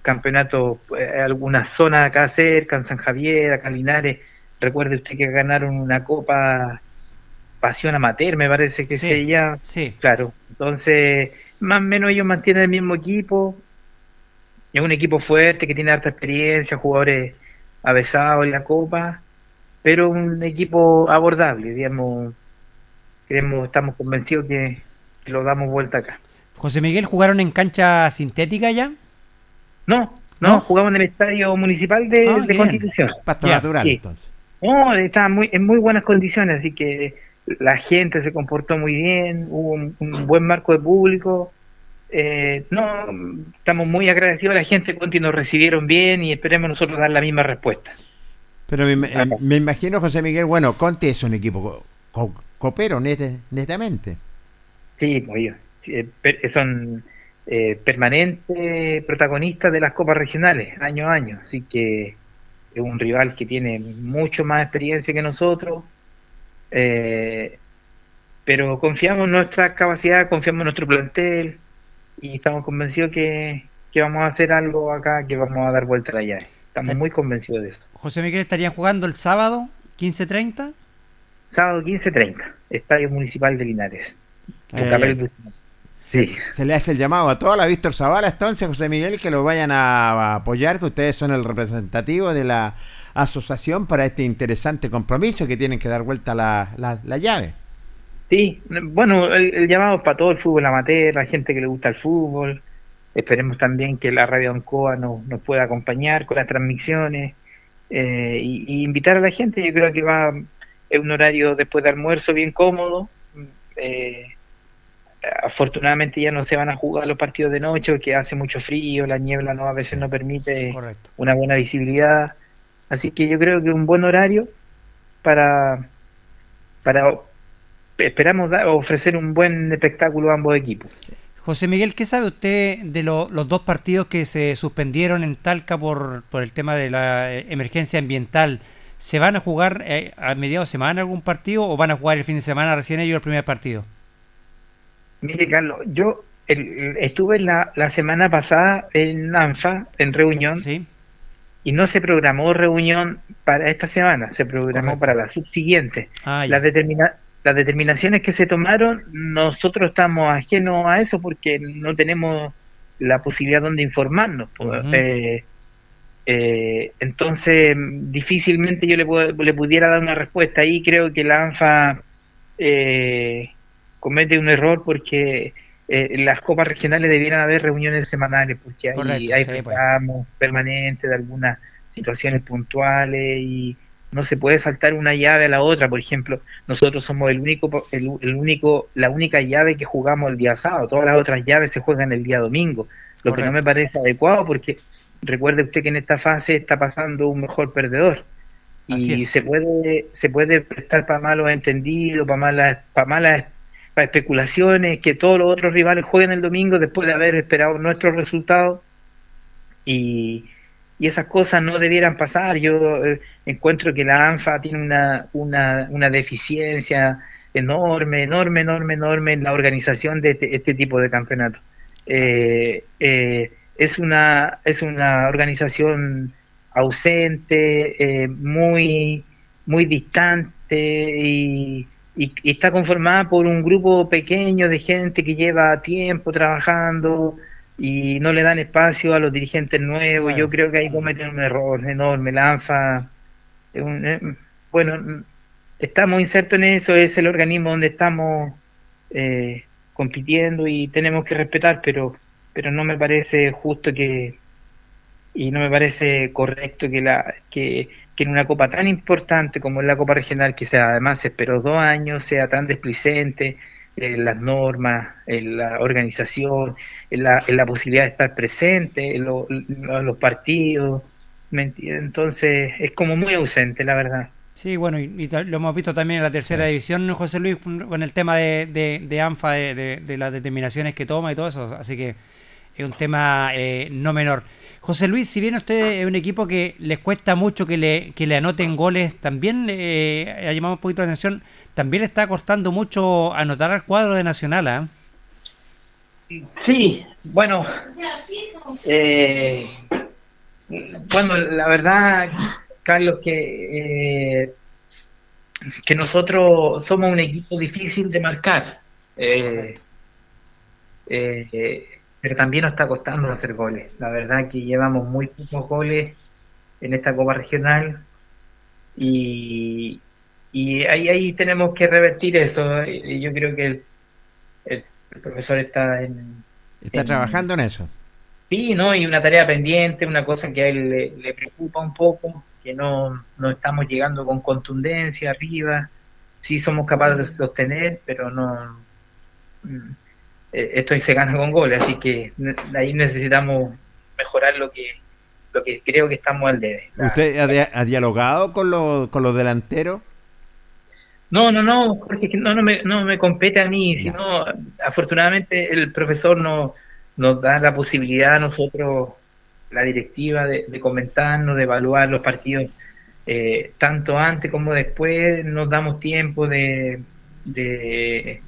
Speaker 4: campeonatos, eh, algunas zonas acá cerca, en San Javier, acá en Linares, recuerde usted que ganaron una copa Pasión Amateur, me parece que
Speaker 2: Sí.
Speaker 4: se llama,
Speaker 2: Sí,
Speaker 4: Claro, entonces más o menos ellos mantienen el mismo equipo. Es un equipo fuerte que tiene harta experiencia, jugadores avesados en la Copa, pero un equipo abordable, digamos. Creemos, estamos convencidos que, que lo damos vuelta acá.
Speaker 2: José Miguel, ¿jugaron en cancha sintética ya?
Speaker 4: No, no,
Speaker 2: ¿No?
Speaker 4: jugamos en el estadio municipal de,
Speaker 2: Ah,
Speaker 4: de. Constitución.
Speaker 1: Pasto
Speaker 2: Ya,
Speaker 1: natural,
Speaker 4: sí.
Speaker 1: entonces.
Speaker 4: No, está muy, en muy buenas condiciones, así que la gente se comportó muy bien, hubo un, un buen marco de público. Eh, no, estamos muy agradecidos a la gente, Conti nos recibieron bien y esperemos nosotros dar la misma respuesta.
Speaker 1: Pero me, me imagino, José Miguel, bueno, Conti es un equipo co- co- copero, net- netamente.
Speaker 4: Sí. Sí, eh, per- son eh, permanentes protagonistas de las copas regionales, año a año, así que es un rival que tiene mucho más experiencia que nosotros, eh, pero confiamos en nuestra capacidad, confiamos en nuestro plantel y estamos convencidos que, que vamos a hacer algo acá, que vamos a dar vuelta a la llave. Estamos muy convencidos de eso.
Speaker 2: José Miguel estarían jugando el sábado 15.30.
Speaker 4: Sábado 15.30, Estadio Municipal de Linares.
Speaker 1: Eh.
Speaker 4: Sí.
Speaker 1: Se le hace el llamado a toda la Víctor Zavala, entonces, José Miguel, que lo vayan a, a apoyar, que ustedes son el representativo de la asociación para este interesante compromiso que tienen que dar vuelta la, la, la llave.
Speaker 4: Sí, bueno, el, el llamado es para todo el fútbol amateur, la gente que le gusta el fútbol. Esperemos también que la Radio Ancoa nos, nos pueda acompañar con las transmisiones eh, y, y invitar a la gente. Yo creo que va es un horario después de almuerzo bien cómodo. Eh, afortunadamente ya no se van a jugar los partidos de noche porque hace mucho frío, la niebla no a veces no permite
Speaker 2: Correcto.
Speaker 4: una buena visibilidad. Así que yo creo que un buen horario para, para esperamos dar- ofrecer un buen espectáculo a ambos equipos.
Speaker 2: José Miguel, ¿qué sabe usted de lo- los dos partidos que se suspendieron en Talca por, por el tema de la eh, emergencia ambiental? ¿Se van a jugar eh, a mediados de semana algún partido o van a jugar el fin de semana recién ellos el primer partido?
Speaker 4: Mire, Carlos, yo el- estuve la, la semana pasada en ANFA, en reunión,
Speaker 2: Sí,
Speaker 4: y no se programó reunión para esta semana, se programó
Speaker 2: Correcto.
Speaker 4: para la subsiguiente.
Speaker 2: ah,
Speaker 4: las, determina- las determinaciones que se tomaron, nosotros estamos ajenos a eso porque no tenemos la posibilidad donde informarnos. pues. Eh, eh, entonces, difícilmente yo le, puedo- le pudiera dar una respuesta ahí. Creo que la ANFA eh, comete un error porque eh, las copas regionales debieran haber reuniones semanales porque hay,
Speaker 2: Correcto,
Speaker 4: hay
Speaker 2: sí, pues.
Speaker 4: reclamos permanentes de algunas situaciones puntuales y no se puede saltar una llave a la otra. Por ejemplo, nosotros somos el único, el, el único, la única llave que jugamos el día sábado. Todas las otras llaves se juegan el día domingo, lo que no me parece adecuado porque recuerde usted que en esta fase está pasando un mejor perdedor.
Speaker 2: Así
Speaker 4: Y
Speaker 2: es.
Speaker 4: se puede, se puede prestar para malos entendidos, para malas, para malas para especulaciones, que todos los otros rivales jueguen el domingo después de haber esperado nuestros resultados y, y esas cosas no debieran pasar. Yo eh, encuentro que la ANFA tiene una, una, una deficiencia enorme, enorme, enorme, enorme en la organización de este, este tipo de campeonatos. Eh, eh, es una es una organización ausente, eh, muy muy distante y, y- y está conformada por un grupo pequeño de gente que lleva tiempo trabajando y no le dan espacio a los dirigentes nuevos.
Speaker 2: Claro.
Speaker 4: Yo creo que ahí cometen un error enorme. La ANFA, un- eh, bueno, estamos insertos en eso, es el organismo donde estamos eh, compitiendo y tenemos que respetar, pero, pero no me parece justo que y no me parece correcto que la que, que en una copa tan importante como es la Copa Regional, que sea además se esperó dos años, sea tan desplicente, en las normas, en la organización, en la, en la posibilidad de estar presente en, lo- en los partidos. Entonces es como muy ausente, la verdad.
Speaker 2: Sí, bueno, y, y lo hemos visto también en la tercera división, José Luis, con el tema de, de, de ANFA, de- de las determinaciones que toma y todo eso, así que es un tema eh, no menor. José Luis, si bien usted es un equipo que les cuesta mucho que le, que le anoten goles, también eh, ha llamado un poquito la atención, también le está costando mucho anotar al cuadro de Nacional, ¿ah?
Speaker 4: Sí, bueno, eh, bueno, la verdad, Carlos, que, eh, que nosotros somos un equipo difícil de marcar, pero también nos está costando hacer goles. La verdad que llevamos muy pocos goles en esta Copa Regional y, y ahí, ahí tenemos que revertir eso. Yo creo que el, el- el profesor está en,
Speaker 1: Está
Speaker 4: en-
Speaker 1: trabajando en eso.
Speaker 4: Sí, ¿no? Y una tarea pendiente, una cosa que a él le, le preocupa un poco, que no, no estamos llegando con contundencia arriba. Sí somos capaces de sostener, pero no... eh, Esto se gana con goles, así que ahí necesitamos mejorar lo que lo que creo que estamos al debe.
Speaker 1: ¿Usted ha, dia- ha dialogado con los, con los delanteros?
Speaker 4: No, no, no, Jorge, no, no, me, no me compete a mí, sino afortunadamente el profesor nos, nos da la posibilidad a nosotros, la directiva, de, de comentarnos, de evaluar los partidos, eh, tanto antes como después, nos damos tiempo de, de,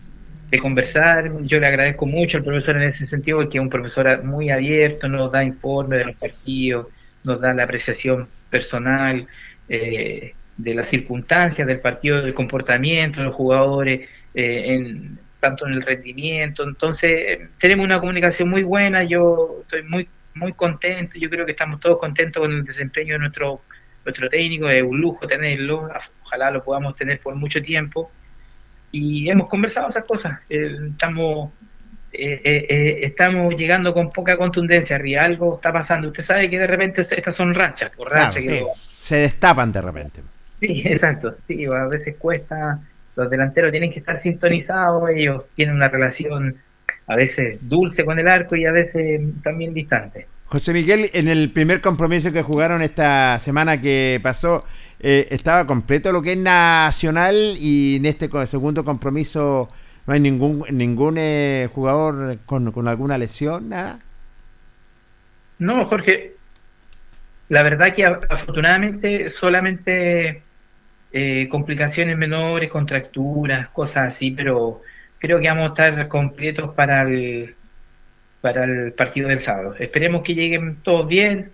Speaker 4: de conversar. Yo le agradezco mucho al profesor en ese sentido, porque es un profesor muy abierto, nos da informes de los partidos, nos da la apreciación personal. eh, de las circunstancias del partido, del comportamiento de los jugadores, eh, en, tanto en el rendimiento. Entonces, tenemos una comunicación muy buena, yo estoy muy muy contento, yo creo que estamos todos contentos con el desempeño de nuestro, nuestro técnico, es un lujo tenerlo, ojalá lo podamos tener por mucho tiempo. Y hemos conversado esas cosas, eh, estamos... eh, eh, eh, estamos llegando con poca contundencia arriba, algo está pasando. Usted sabe que de repente estas son rachas,
Speaker 1: Claro,
Speaker 4: rachas,
Speaker 1: sí.
Speaker 4: que
Speaker 1: Se destapan de repente.
Speaker 4: Sí, *laughs* exacto. Sí, a veces cuesta. Los delanteros tienen que estar sintonizados. Ellos tienen una relación a veces dulce con el arco y a veces también distante.
Speaker 1: José Miguel, en el primer compromiso que jugaron esta semana que pasó, eh, estaba completo lo que es Nacional y en este segundo compromiso no hay ningún ningún eh, jugador con, con alguna lesión, nada.
Speaker 4: No, Jorge, la verdad que afortunadamente solamente eh, complicaciones menores, contracturas, cosas así, pero creo que vamos a estar completos para el, para el partido del sábado. Esperemos que lleguen todos bien.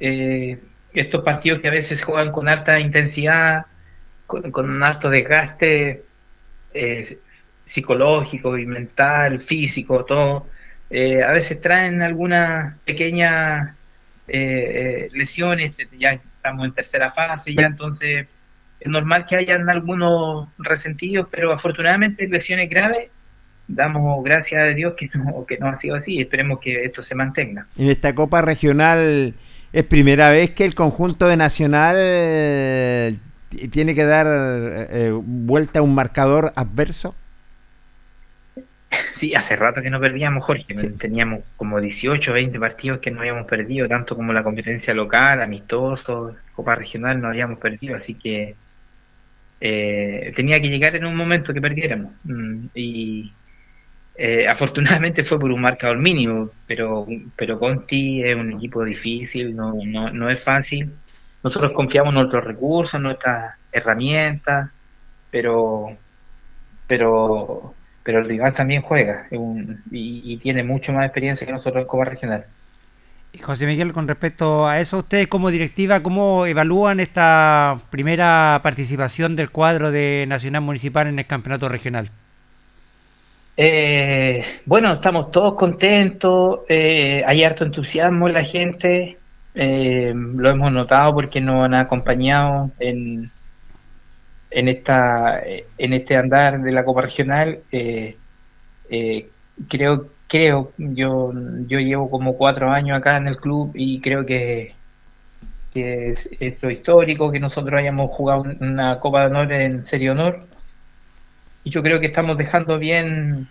Speaker 4: eh, estos partidos que a veces juegan con alta intensidad, con, un alto desgaste eh, psicológico y mental, físico, todo, eh, a veces traen algunas pequeñas eh, eh, lesiones, ya estamos en tercera fase, ya entonces es normal que hayan algunos resentidos, pero afortunadamente lesiones graves, damos gracias a Dios que no, que no ha sido así, esperemos que esto se mantenga.
Speaker 1: En esta Copa Regional es primera vez que el conjunto de Nacional eh, tiene que dar eh, vuelta a un marcador adverso.
Speaker 4: Sí, hace rato que no perdíamos, Jorge.
Speaker 1: Sí.
Speaker 4: Teníamos como 18, 20 partidos que no habíamos perdido, tanto como la competencia local, amistoso, Copa Regional, no habíamos perdido, así que eh, tenía que llegar en un momento que perdiéramos. Mm, Y eh, afortunadamente fue por un marcador mínimo, pero, pero Conti es un equipo difícil, no, no, no es fácil. Nosotros confiamos en nuestros recursos, nuestras herramientas, pero pero pero el rival también juega y, tiene mucho más experiencia que nosotros en Copa Regional.
Speaker 2: José Miguel, con respecto a eso, ustedes como directiva, ¿cómo evalúan esta primera participación del cuadro de Nacional Municipal en el campeonato regional?
Speaker 4: Eh, bueno, estamos todos contentos, eh, hay harto entusiasmo en la gente, eh, lo hemos notado porque nos han acompañado en, en, esta, en este andar de la Copa Regional. eh, creo, creo, yo, yo llevo como cuatro años acá en el club y creo que, que es, es lo histórico que nosotros hayamos jugado una Copa de Honor en Serie Honor. Y yo creo que estamos dejando bien,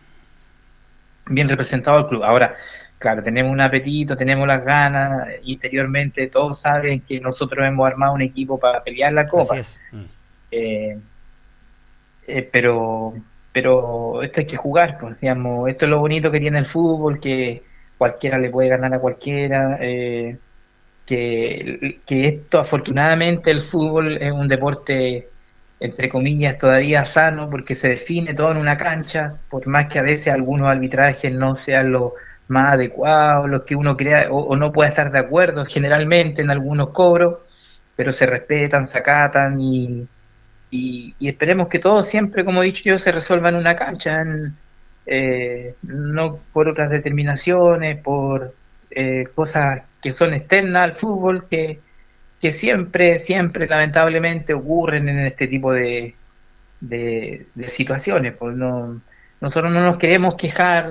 Speaker 4: bien representado al club. Ahora, claro, tenemos un apetito, tenemos las ganas, interiormente todos saben que nosotros hemos armado un equipo para pelear la copa.
Speaker 2: Mm.
Speaker 4: Eh, eh, pero pero esto hay que jugar, pues, digamos, esto es lo bonito que tiene el fútbol, que cualquiera le puede ganar a cualquiera, eh, que, que esto afortunadamente el fútbol es un deporte entre comillas todavía sano porque se define todo en una cancha, por más que a veces algunos arbitrajes no sean los más adecuados, los que uno crea o, no pueda estar de acuerdo generalmente en algunos cobros, pero se respetan, se acatan y, esperemos que todo siempre, como he dicho yo, se resuelva en una cancha, eh, no por otras determinaciones, por eh, cosas que son externas al fútbol, que, que siempre, siempre lamentablemente ocurren en este tipo de, de, de situaciones. Pues no, nosotros no nos queremos quejar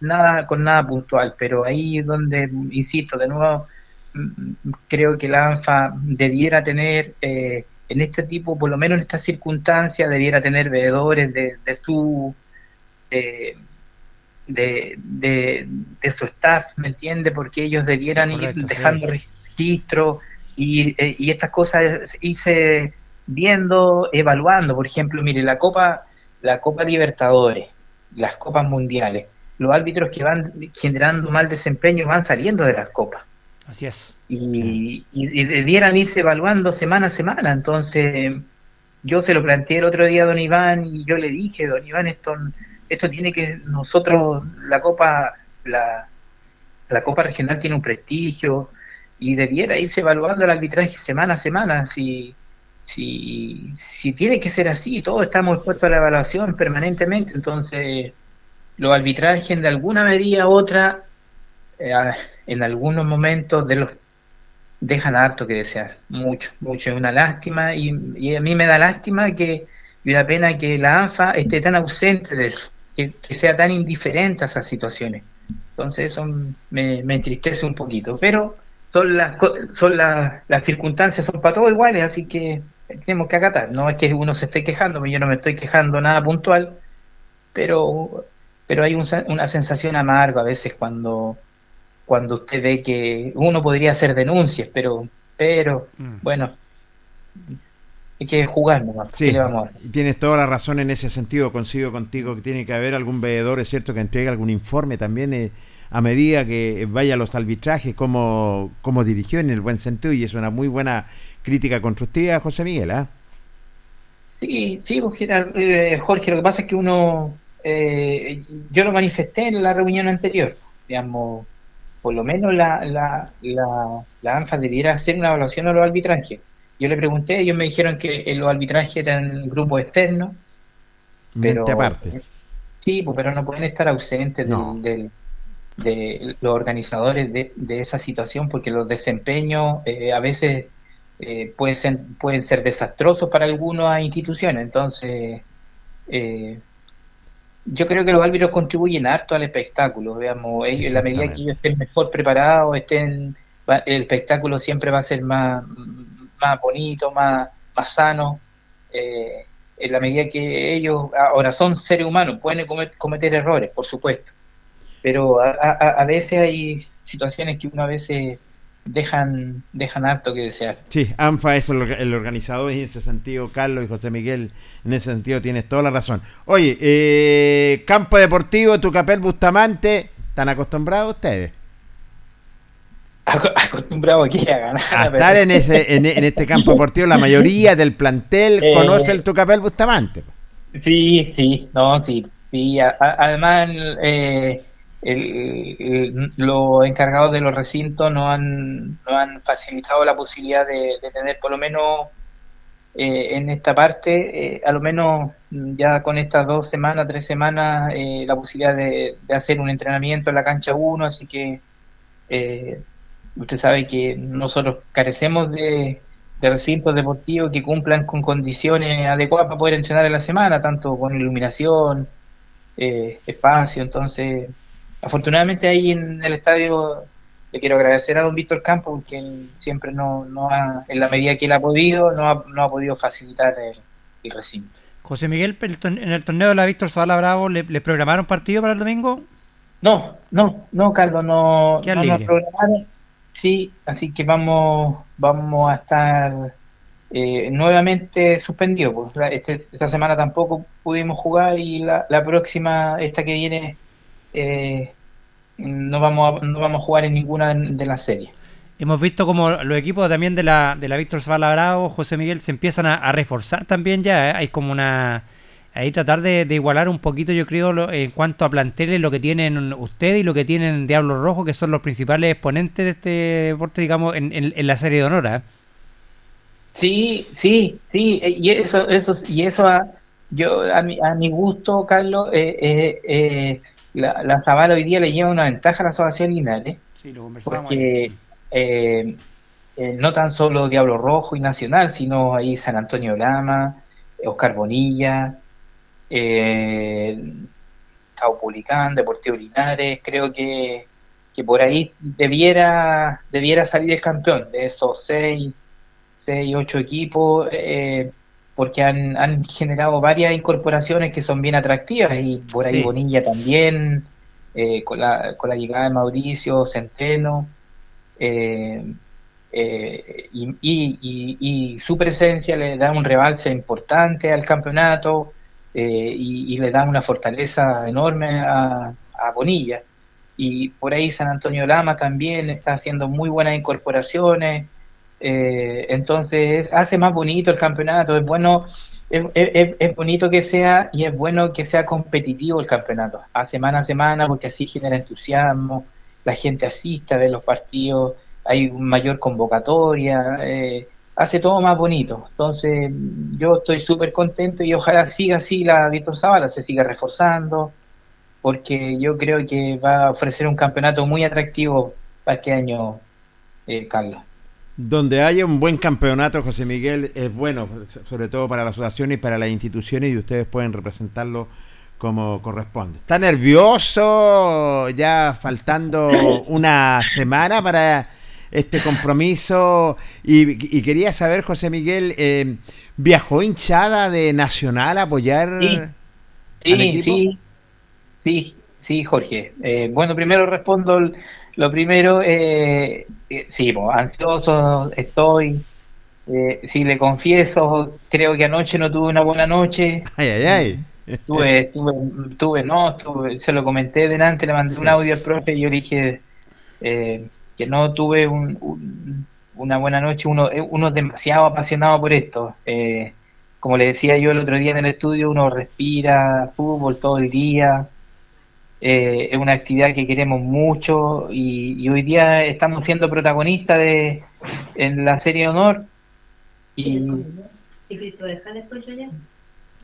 Speaker 4: nada con nada puntual, pero ahí es donde, insisto, de nuevo, mm, creo que la ANFA debiera tener, eh, en este tipo, por lo menos en estas circunstancias, debiera tener veedores de, de su de, de, de, de su staff, ¿me entiende? Porque ellos debieran
Speaker 2: Correcto,
Speaker 4: ir
Speaker 2: sí.
Speaker 4: dejando registro y, eh, y estas cosas irse viendo, evaluando. Por ejemplo, mire, la Copa, la Copa Libertadores, las Copas Mundiales, los árbitros que van generando mal desempeño van saliendo de las copas
Speaker 2: Así es.
Speaker 4: y, y- y debieran irse evaluando semana a semana. Entonces, yo se lo planteé el otro día a don Iván y yo le dije, don Iván, esto, esto tiene que, nosotros, la Copa, la, la Copa Regional tiene un prestigio y debiera irse evaluando el arbitraje semana a semana. Si, si, si tiene que ser así, todos estamos expuestos a la evaluación permanentemente, entonces los arbitrajes de alguna medida u otra, eh, en algunos momentos de los dejan harto que desear, mucho, mucho, es una lástima y, y a mí me da lástima que y una pena que la ANFA esté tan ausente de eso, que, que sea tan indiferente a esas situaciones. Entonces eso me, me entristece un poquito, pero son las son las, las circunstancias son para todos iguales, así que tenemos que acatar. No es que uno se esté quejando, yo no me estoy quejando nada puntual, pero pero hay un una sensación amarga a veces cuando cuando usted ve que uno podría hacer denuncias, pero pero
Speaker 2: Mm.
Speaker 4: bueno, hay que jugar nomás, ¿qué
Speaker 1: Sí, y tienes toda la razón en ese sentido, consigo contigo que tiene que haber algún veedor, es cierto, que entregue algún informe también eh, a medida que vaya a los arbitrajes, cómo, cómo dirigió en el buen sentido, y es una muy buena crítica constructiva, José Miguel, ¿ah?
Speaker 4: Sí, sí, eh, Jorge, lo que pasa es que uno, eh, yo lo manifesté en la reunión anterior, digamos, por lo menos la, la, la, la ANFA debiera hacer una evaluación a los arbitrajes. Yo le pregunté, ellos me dijeron que eh, los arbitrajes eran grupos externos, pero
Speaker 1: Mente aparte.
Speaker 4: sí, pues, pero no pueden estar ausentes del- de los organizadores de, de esa situación porque los desempeños eh, a veces eh, pueden ser pueden ser desastrosos para algunas instituciones. Entonces eh, yo creo que los árbitros contribuyen harto al espectáculo veamos ellos en la medida que ellos estén mejor preparados estén el espectáculo siempre va a ser más más bonito más más sano eh, en la medida que ellos ahora son seres humanos pueden comet- cometer errores por supuesto pero a, a- a veces hay situaciones que uno a veces dejan dejan harto que desear
Speaker 1: Sí, ANFA es el, el organizador y en ese sentido, Carlos y José Miguel, en ese sentido tienes toda la razón. Oye, eh, campo deportivo, Tucapel Bustamante, ¿están acostumbrados ustedes?
Speaker 4: Aco- acostumbrado aquí a ganar
Speaker 1: A
Speaker 4: pero-
Speaker 1: estar en, ese, en, en este campo *laughs* deportivo, la mayoría del plantel
Speaker 4: Eh,
Speaker 1: conoce el Tucapel Bustamante.
Speaker 4: Sí, sí, no, sí, sí. a- además, eh, el- los encargados de los recintos nos han, nos han facilitado la posibilidad de, tener por lo menos eh, en esta parte, eh, a lo menos ya con estas dos semanas, tres semanas, eh, la posibilidad de, de hacer un entrenamiento en la cancha 1, así que eh, usted sabe que nosotros carecemos de, de recintos deportivos que cumplan con condiciones adecuadas para poder entrenar en la semana, tanto con iluminación, eh, espacio, entonces afortunadamente ahí en el estadio le quiero agradecer a don Víctor Campos porque él siempre no, no ha, en la medida que él ha podido, no ha, no ha podido facilitar el, el recinto.
Speaker 2: José Miguel, en el torneo de la Víctor Zavala Bravo, ¿le, le programaron partido para el domingo?
Speaker 4: No, no, no, Carlos, no, no nos programaron. Sí, así que vamos, vamos a estar eh, nuevamente suspendidos. Pues. Este- esta semana tampoco pudimos jugar y la, la próxima, esta que viene, eh, no vamos a, no vamos a jugar en ninguna de las series.
Speaker 2: Hemos visto como los equipos también de la, de la Víctor Zavala Bravo, José Miguel, se empiezan a, a reforzar también ya. ¿eh? Hay como una... Ahí tratar de, de igualar un poquito, yo creo, lo- en cuanto a planteles, lo que tienen ustedes y lo que tienen Diablo Rojo, que son los principales exponentes de este deporte, digamos, en, en- en la serie de honor. ¿eh?
Speaker 4: Sí, sí, sí, y eso, eso, y eso a, yo a mi, a mi gusto, Carlos, eh, la, la Zavala hoy día le lleva una ventaja a la Asociación Linares,
Speaker 2: Sí, lo
Speaker 4: porque eh, eh, no tan solo Diablo Rojo y Nacional, sino ahí San Antonio Lama, Oscar Bonilla, eh, Caupolicán, Deportivo Linares, creo que, que por ahí debiera, debiera salir el campeón de esos seis, seis, ocho equipos, eh, porque han, han generado varias incorporaciones que son bien atractivas y por ahí
Speaker 2: Sí.
Speaker 4: Bonilla también, eh, con, la, con la llegada de Mauricio Centeno. eh, eh, y, y- y- y su presencia le da un rebalse importante al campeonato eh, y, y le da una fortaleza enorme a, a Bonilla. Y por ahí San Antonio Lama también está haciendo muy buenas incorporaciones. Eh, entonces hace más bonito el campeonato. Es bueno, es, bonito que sea y es bueno que sea competitivo el campeonato, a semana a semana, porque así genera entusiasmo, la gente asiste a ver los partidos, hay mayor convocatoria, eh, hace todo más bonito. Entonces, yo estoy súper contento y ojalá siga así la Víctor Zavala, se siga reforzando, porque yo creo que va a ofrecer un campeonato muy atractivo para este año, eh, Carlos.
Speaker 1: Donde haya un buen campeonato, José Miguel, es bueno, sobre todo para la asociación y para las instituciones, y ustedes pueden representarlo como corresponde. ¿Está nervioso? Ya faltando una semana para este compromiso. Y, y quería saber, José Miguel, eh, ¿viajó hinchada de Nacional a apoyar
Speaker 4: Sí.
Speaker 1: al equipo?
Speaker 4: sí, sí, sí, Jorge. Eh, bueno, primero respondo lo primero. Eh, eh, sí, ansioso estoy. Eh, sí, le confieso, creo que anoche no tuve una buena noche.
Speaker 1: Ay, ay, ay.
Speaker 4: Estuve, estuve, estuve, no, estuve, se lo comenté delante, le mandé un audio al profe y yo le dije eh, que no tuve un- un- una buena noche. Uno, uno es demasiado apasionado por esto. Eh, como le decía yo el otro día en el estudio, uno respira fútbol todo el día. Eh, es una actividad que queremos mucho y, y hoy día estamos siendo protagonistas de en la serie de honor. Y,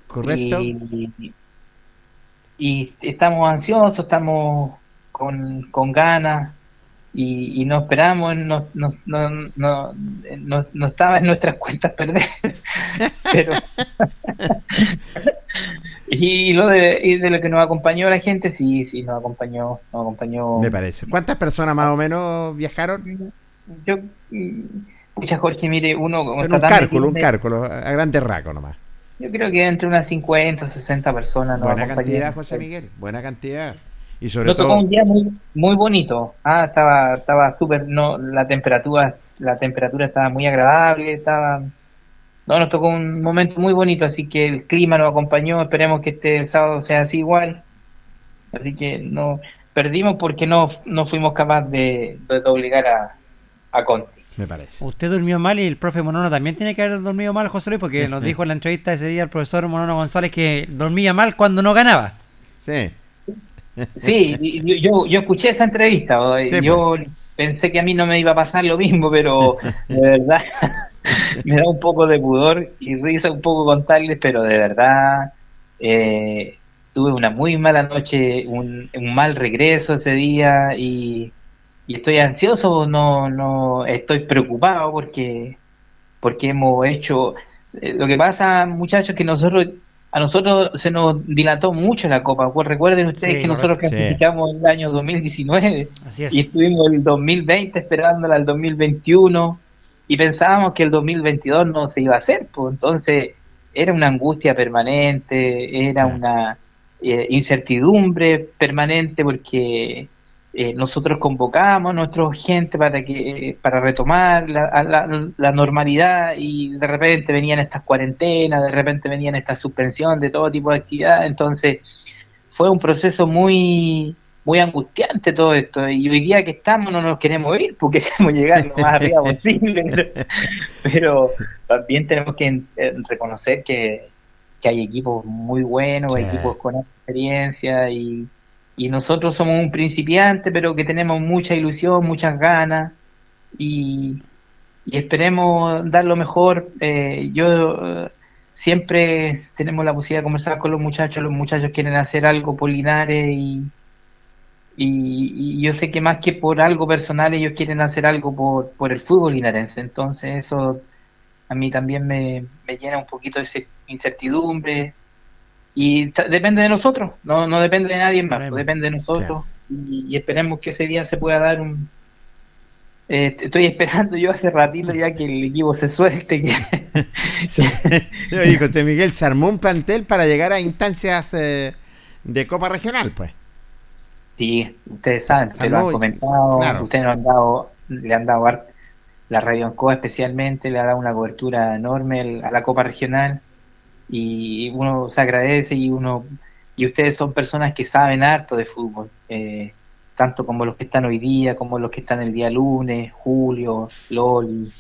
Speaker 1: ¿Correcto?
Speaker 4: y, y estamos ansiosos, estamos con, con ganas y, y no esperamos, no, no, no, no, no- no estaba en nuestras *laughs* cuentas perder. *laughs* Pero *laughs* y lo de, y de lo que nos acompañó la gente, sí, sí, nos acompañó, nos acompañó.
Speaker 1: Me parece. ¿Cuántas personas más o menos viajaron?
Speaker 4: Yo, pucha Jorge, mire, uno como
Speaker 1: En
Speaker 4: está
Speaker 1: un
Speaker 4: tan
Speaker 1: cálculo, un cálculo, a grandes rasgos nomás.
Speaker 4: Yo creo que entre unas 50, 60 personas nos
Speaker 1: Buena
Speaker 4: acompañaron.
Speaker 1: cantidad, José Miguel, buena cantidad. Y sobre
Speaker 4: tocó
Speaker 1: todo,
Speaker 4: un día muy, muy bonito. Ah, estaba, estaba súper, no, la temperatura, la temperatura estaba muy agradable, estaba, no, nos tocó un momento muy bonito, así que el clima nos acompañó, esperemos que este sábado sea así igual. Así que no, perdimos porque no, no fuimos capaces de, de doblegar a, a Conti.
Speaker 1: me parece.
Speaker 2: Usted durmió mal y el profe Monono también tiene que haber dormido mal, José Luis, porque nos *laughs* dijo en la entrevista ese día el profesor Monono González que dormía mal cuando no ganaba.
Speaker 1: Sí.
Speaker 4: Sí, yo, yo escuché esa entrevista,
Speaker 1: Sí,
Speaker 4: yo pensé que a mí no me iba a pasar lo mismo, pero de verdad *laughs* me da un poco de pudor y risa un poco contarles, pero de verdad eh, tuve una muy mala noche, un, un mal regreso ese día y, y estoy ansioso, no, no, estoy preocupado porque, porque hemos hecho, eh, lo que pasa muchachos que nosotros a nosotros se nos dilató mucho la Copa. Pues recuerden ustedes
Speaker 2: Sí,
Speaker 4: que nosotros
Speaker 1: correcto.
Speaker 4: clasificamos el año 2019
Speaker 2: Así es.
Speaker 4: y estuvimos el 2020 esperándola al 2021 y pensábamos que el 2022 no se iba a hacer. Pues entonces era una angustia permanente, era una eh, incertidumbre permanente porque eh, nosotros convocábamos a nuestra gente para que eh, para retomar la, a la- la normalidad y de repente venían estas cuarentenas, de repente venían esta suspensión de todo tipo de actividad, entonces fue un proceso muy muy angustiante todo esto. Y hoy día que estamos no nos queremos ir porque *laughs* queremos llegar lo más arriba *laughs* posible. Pero, pero también tenemos que eh, reconocer que, que hay equipos muy buenos
Speaker 1: Sí.
Speaker 4: equipos con experiencia y, y nosotros somos un principiante pero que tenemos mucha ilusión muchas ganas y, esperemos dar lo mejor Eh, yo eh, siempre tenemos la posibilidad de conversar con los muchachos los muchachos quieren hacer algo por Linares y y, yo sé que más que por algo personal, ellos quieren hacer algo por, por el fútbol linarense. Entonces, eso a mí también me, me llena un poquito de cer- incertidumbre. Y depende de nosotros, no, no depende de nadie más, depende de nosotros. Y, y esperemos que ese día se pueda dar un. eh, estoy esperando yo hace ratito ya que el equipo se suelte. Que... *laughs*
Speaker 1: Sí. Oye, José Miguel, se armó un plantel para llegar a instancias eh, de Copa Regional, pues.
Speaker 4: Sí, ustedes saben, ustedes lo han comentado,
Speaker 1: Claro.
Speaker 4: ustedes nos han dado, le han dado la Radio Ancoa especialmente, le ha dado una cobertura enorme a la Copa Regional y uno se agradece y uno y ustedes son personas que saben harto de fútbol, eh, tanto como los que están hoy día, como los que están el día lunes, Julio, Loli,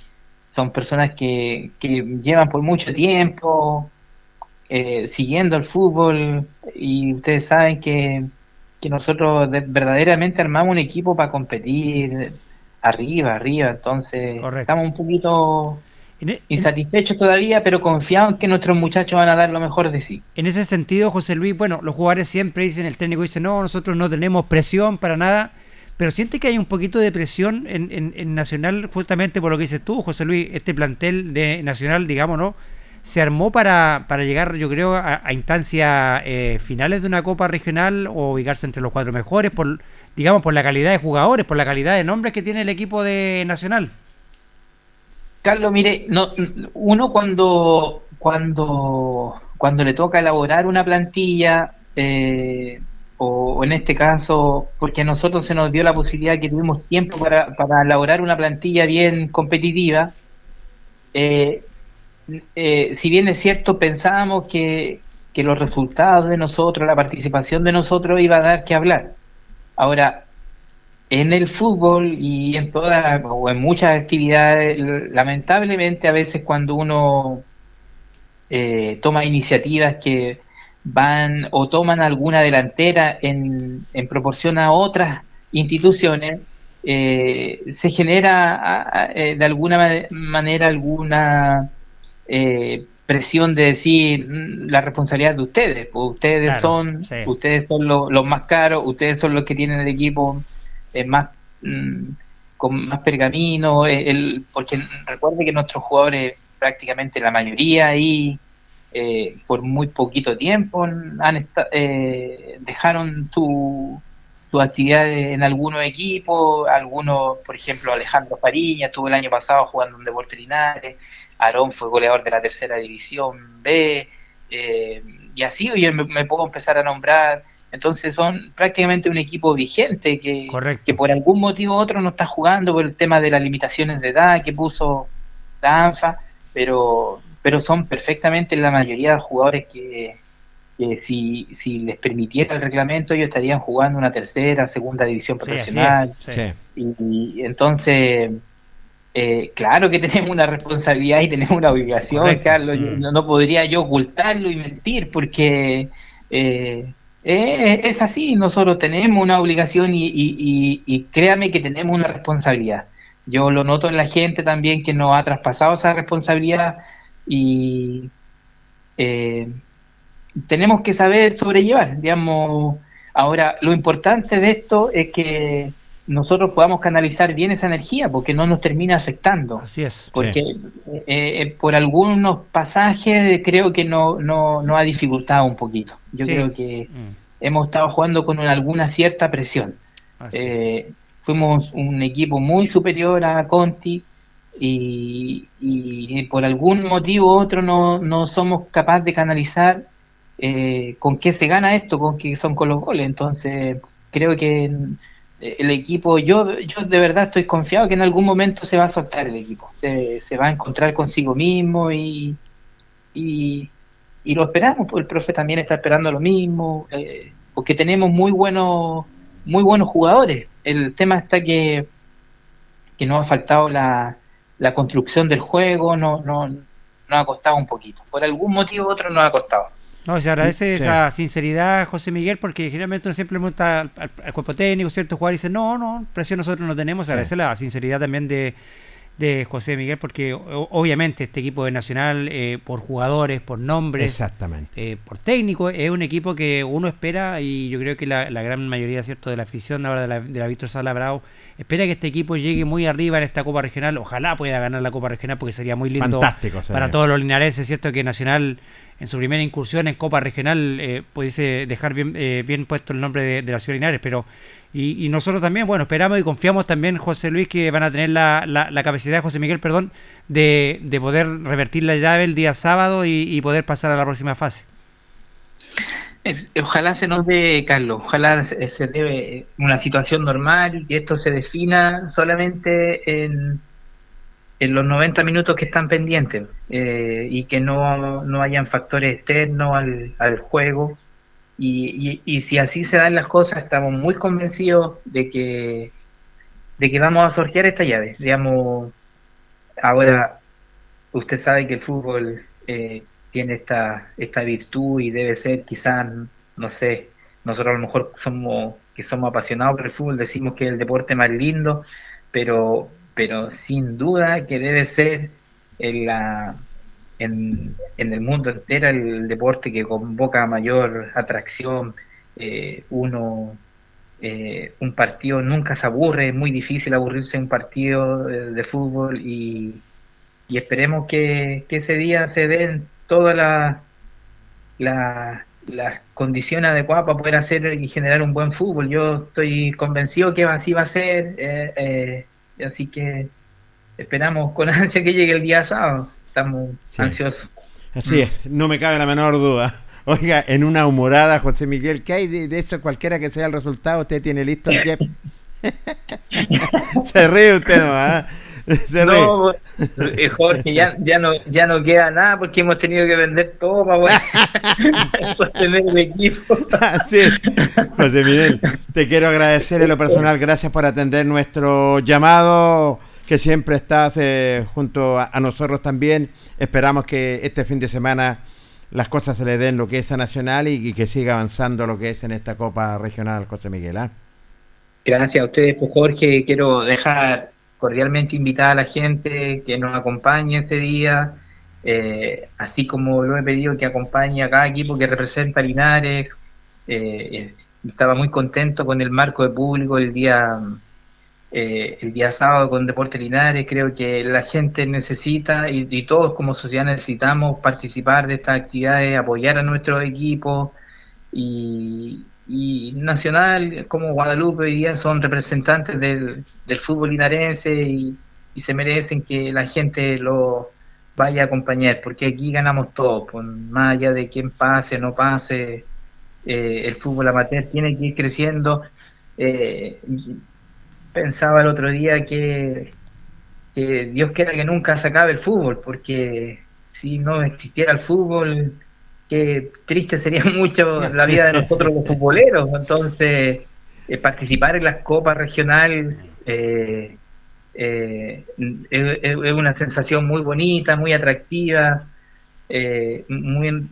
Speaker 4: son personas que, que llevan por mucho tiempo eh, siguiendo el fútbol y ustedes saben que que nosotros de- verdaderamente armamos un equipo para competir arriba, arriba, entonces
Speaker 2: Correcto.
Speaker 4: estamos un poquito insatisfechos todavía, pero confiados en que nuestros muchachos van a dar lo mejor de sí.
Speaker 2: en ese sentido, José Luis, bueno, los jugadores siempre dicen, el técnico dice, no, nosotros no tenemos presión para nada, pero siente que hay un poquito de presión en, en- en Nacional justamente por lo que dices tú, José Luis, este plantel de Nacional, digamos, ¿no? Se armó para, para llegar, yo creo, a, a instancias eh, finales de una Copa Regional o ubicarse entre los cuatro mejores, por digamos, por la calidad de jugadores, por la calidad de nombres que tiene el equipo de Nacional.
Speaker 4: Carlos, mire, no, uno cuando, cuando, cuando le toca elaborar una plantilla, eh, o, o en este caso, porque a nosotros se nos dio la posibilidad que tuvimos tiempo para, para elaborar una plantilla bien competitiva, eh, eh, si bien es cierto, pensábamos que, que los resultados de nosotros, la participación de nosotros iba a dar que hablar. Ahora, en el fútbol y en todas o en muchas actividades, lamentablemente a veces cuando uno eh, toma iniciativas que van o toman alguna delantera en, en proporción a otras instituciones, eh, se genera eh, de alguna ma- manera alguna eh, presión de decir "Mm, la responsabilidad de ustedes, pues ustedes
Speaker 2: Claro,
Speaker 4: son
Speaker 2: sí.
Speaker 4: ustedes son lo- los más caros, ustedes son los que tienen el equipo eh, más mm, con más pergamino, el, porque recuerde que nuestros jugadores prácticamente la mayoría ahí eh, por muy poquito tiempo han eh, dejaron su su actividad en algunos equipos, algunos, por ejemplo, Alejandro Fariña estuvo el año pasado jugando en Deportes Linares, Aarón fue goleador de la tercera división B, eh, y así yo me puedo empezar a nombrar. Entonces son prácticamente un equipo vigente que,
Speaker 2: Correcto.
Speaker 4: que por algún motivo u otro no está jugando por el tema de las limitaciones de edad que puso la ANFA, pero, pero son perfectamente la mayoría de jugadores que, que si, si les permitiera el reglamento ellos estarían jugando una tercera, segunda división profesional.
Speaker 2: es, sí.
Speaker 1: Sí.
Speaker 4: Y, y entonces, eh, claro que *laughs* tenemos una responsabilidad y tenemos una obligación,
Speaker 2: Correcto.
Speaker 4: Carlos.
Speaker 2: Mm.
Speaker 4: no, no podría yo ocultarlo y mentir porque eh, eh, es así. Nosotros tenemos una obligación y, y, y- y créame que tenemos una responsabilidad. Yo lo noto en la gente también que nos ha traspasado esa responsabilidad y eh, tenemos que saber sobrellevar, digamos. Ahora, lo importante de esto es que nosotros podamos canalizar bien esa energía porque no nos termina afectando.
Speaker 2: Así es.
Speaker 4: Porque eh, eh, por algunos pasajes creo que no, no, no ha dificultado un poquito. Yo
Speaker 2: Sí.
Speaker 4: creo que
Speaker 2: Mm,
Speaker 4: hemos estado jugando con una- alguna cierta presión. Eh, fuimos un equipo muy superior a Conti, y, y por algún motivo u otro no, no somos capaces de canalizar eh, con qué se gana esto, con qué son con los goles. Entonces, creo que eh, el equipo, yo, yo de verdad estoy confiado que en algún momento se va a soltar el equipo, se, va a encontrar consigo mismo y, y, y lo esperamos, pues el profe también está esperando lo mismo, eh, porque tenemos muy buenos, muy buenos jugadores. El tema está que, que nos ha faltado la, la construcción del juego, no, no, nos ha costado un poquito. Por algún motivo u otro nos ha costado.
Speaker 2: No, se agradece
Speaker 1: Sí.
Speaker 2: esa sinceridad, José Miguel, porque generalmente uno siempre pregunta al, al- al cuerpo técnico, ciertos jugadores dice no, no, presión nosotros no tenemos. Se agradece la sinceridad también de, de José Miguel, porque o- obviamente este equipo de Nacional, eh, por jugadores, por nombres,
Speaker 1: Exactamente.
Speaker 2: eh, por técnico, es un equipo que uno espera y yo creo que la, la gran mayoría cierto de la afición ahora de la, de la Víctor Sala Bravo espera que este equipo llegue muy arriba en esta Copa Regional. Ojalá pueda ganar la Copa Regional porque sería muy lindo
Speaker 1: Fantástico. sería.
Speaker 2: para todos los linarenses, ¿cierto? Que Nacional en su primera incursión en Copa Regional eh, pudiese dejar bien, eh, bien puesto el nombre de, de la ciudad de Linares, pero y, nosotros también, bueno, esperamos y confiamos también, José Luis, que van a tener la, la, la capacidad, José Miguel, perdón, de, de poder revertir la llave el día sábado y, y poder pasar a la próxima fase.
Speaker 4: Ojalá se nos dé, Carlos, ojalá se, se dé una situación normal y que esto se defina solamente en, en los 90 minutos que están pendientes eh, y que no, no hayan factores externos al, al juego. Y, y- y si así se dan las cosas, estamos muy convencidos de que, de que vamos a sortear esta llave. Digamos, ahora usted sabe que el fútbol eh, tiene esta, esta virtud y debe ser quizás, no sé, nosotros a lo mejor somos que somos apasionados por el fútbol, decimos que es el deporte más lindo, pero, pero sin duda que debe ser en, la, en, en el mundo entero el deporte que convoca mayor atracción. Eh, uno, eh, un partido nunca se aburre, es muy difícil aburrirse un partido de, de fútbol y, y esperemos que, que ese día se den todas las la, las condiciones adecuadas para poder hacer y generar un buen fútbol. Yo estoy convencido que así va a ser, eh, eh, así que esperamos con *laughs* ansia que llegue el día sábado. Estamos
Speaker 1: Sí.
Speaker 4: ansiosos.
Speaker 1: Así es, no me cabe la menor duda. *laughs* Oiga, en una humorada, José Miguel, ¿qué hay de, de eso? Cualquiera que sea el resultado, ¿usted tiene listo el *laughs* Jeff? Se ríe usted, ¿no? *laughs* Se.
Speaker 4: No, eh, Jorge, ya, ya no ya no queda nada porque hemos tenido que vender todo *laughs* para poder sostener el equipo.
Speaker 1: Así es. José Miguel, te quiero agradecer en lo personal, gracias por atender nuestro llamado, que siempre estás eh, junto a, a nosotros también. Esperamos que este fin de semana las cosas se le den lo que es a Nacional y, y que siga avanzando lo que es en esta Copa Regional, José Miguel. ¿ah?
Speaker 4: Gracias a ustedes, pues, Jorge. Quiero dejar cordialmente invitada a la gente que nos acompañe ese día, eh, así como lo he pedido que acompañe a cada equipo que representa Linares. Eh, eh, estaba muy contento con el marco de público el día el día sábado con Deporte Linares. Creo que la gente necesita y, y todos como sociedad necesitamos participar de estas actividades, apoyar a nuestros equipos y, y Nacional como Guadalupe hoy día son representantes del, del fútbol linarense y, y se merecen que la gente lo vaya a acompañar, porque aquí ganamos todos, pues, más allá de quién pase, no pase, eh, el fútbol amateur tiene que ir creciendo. Eh, pensaba el otro día que, que Dios quiera que nunca se acabe el fútbol, porque si no existiera el fútbol, qué triste sería *laughs* mucho la vida de nosotros los futboleros. Entonces, eh, participar en las copas regional eh, eh, es, es una sensación muy bonita, muy atractiva. eh, muy,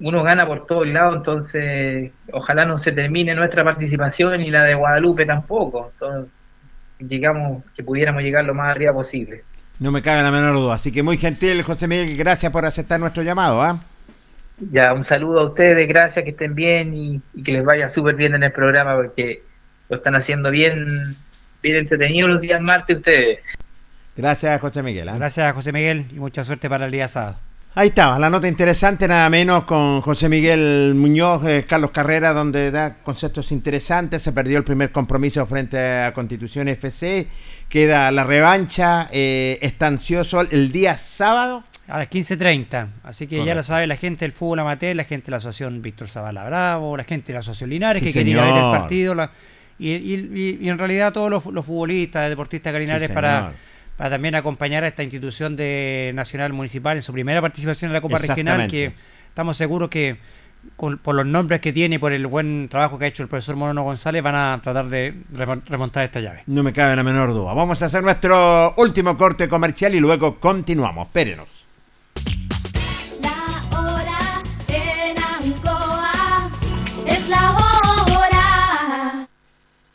Speaker 4: uno gana por todos lados, entonces ojalá no se termine nuestra participación y la de Guadalupe tampoco. Entonces, llegamos, que pudiéramos llegar lo más arriba posible.
Speaker 1: No me cabe la menor duda. Así que muy gentil, José Miguel, gracias por aceptar nuestro llamado. ¿ah?
Speaker 4: Ya, un saludo a ustedes, gracias, que estén bien y, y que les vaya súper bien en el programa porque lo están haciendo bien, bien entretenido los días martes ustedes.
Speaker 1: Gracias, José Miguel. ¿ah?
Speaker 2: Gracias, José Miguel, y mucha suerte para el día sábado.
Speaker 1: Ahí estaba, la nota interesante, nada menos con José Miguel Muñoz, eh, Carlos Carrera, donde da conceptos interesantes. Se perdió el primer compromiso frente a Constitución FC, queda la revancha. Eh, está ansioso el día sábado.
Speaker 2: A las 15.30. Así que ya lo sabe la gente del fútbol amateur, la gente de la asociación Víctor Zavala Bravo, la gente de la asociación Linares
Speaker 1: Sí,
Speaker 2: que quería ver el
Speaker 1: señor.
Speaker 2: partido. la- y, y- y- y en realidad todos los, los futbolistas, deportistas de Linares
Speaker 1: Sí,
Speaker 2: para,
Speaker 1: señor.
Speaker 2: para también acompañar a esta institución de nacional municipal en su primera participación en la Copa Regional, que estamos seguros que con- por los nombres que tiene y por el buen trabajo que ha hecho el profesor Monono González van a tratar de remon- remontar esta llave.
Speaker 1: No me cabe la menor duda. Vamos a hacer nuestro último corte comercial y luego continuamos. Espérenos.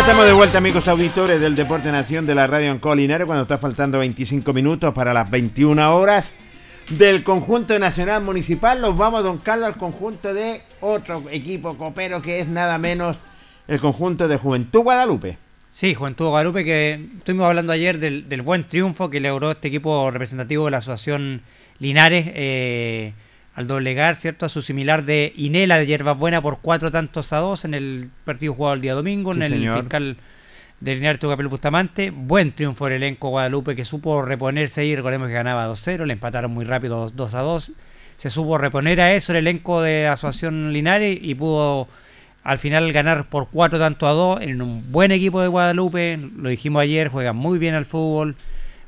Speaker 1: Estamos de vuelta, amigos auditores del Deporte Nación de la Radio en Colinares, cuando está faltando 25 minutos para las 21 horas del conjunto nacional municipal. Nos vamos, don Carlos, al conjunto de otro equipo copero que es nada menos el conjunto de Juventud Guadalupe.
Speaker 2: Sí, Juventud Guadalupe, que estuvimos hablando ayer del, del buen triunfo que logró este equipo representativo de la Asociación Linares, eh, al doblegar, ¿cierto? A su similar de Inela de Hierbas Buena por cuatro tantos a dos en el partido jugado el día domingo,
Speaker 1: Sí,
Speaker 2: en el
Speaker 1: señor.
Speaker 2: fiscal de Linares Tucapel Bustamante. Buen triunfo del elenco Guadalupe que supo reponerse ahí. Recordemos que ganaba 2-0, le empataron muy rápido 2-2. Se supo reponer a eso el elenco de la Asociación Linares y pudo al final ganar por cuatro tanto a dos en un buen equipo de Guadalupe. Lo dijimos ayer, juegan muy bien al fútbol.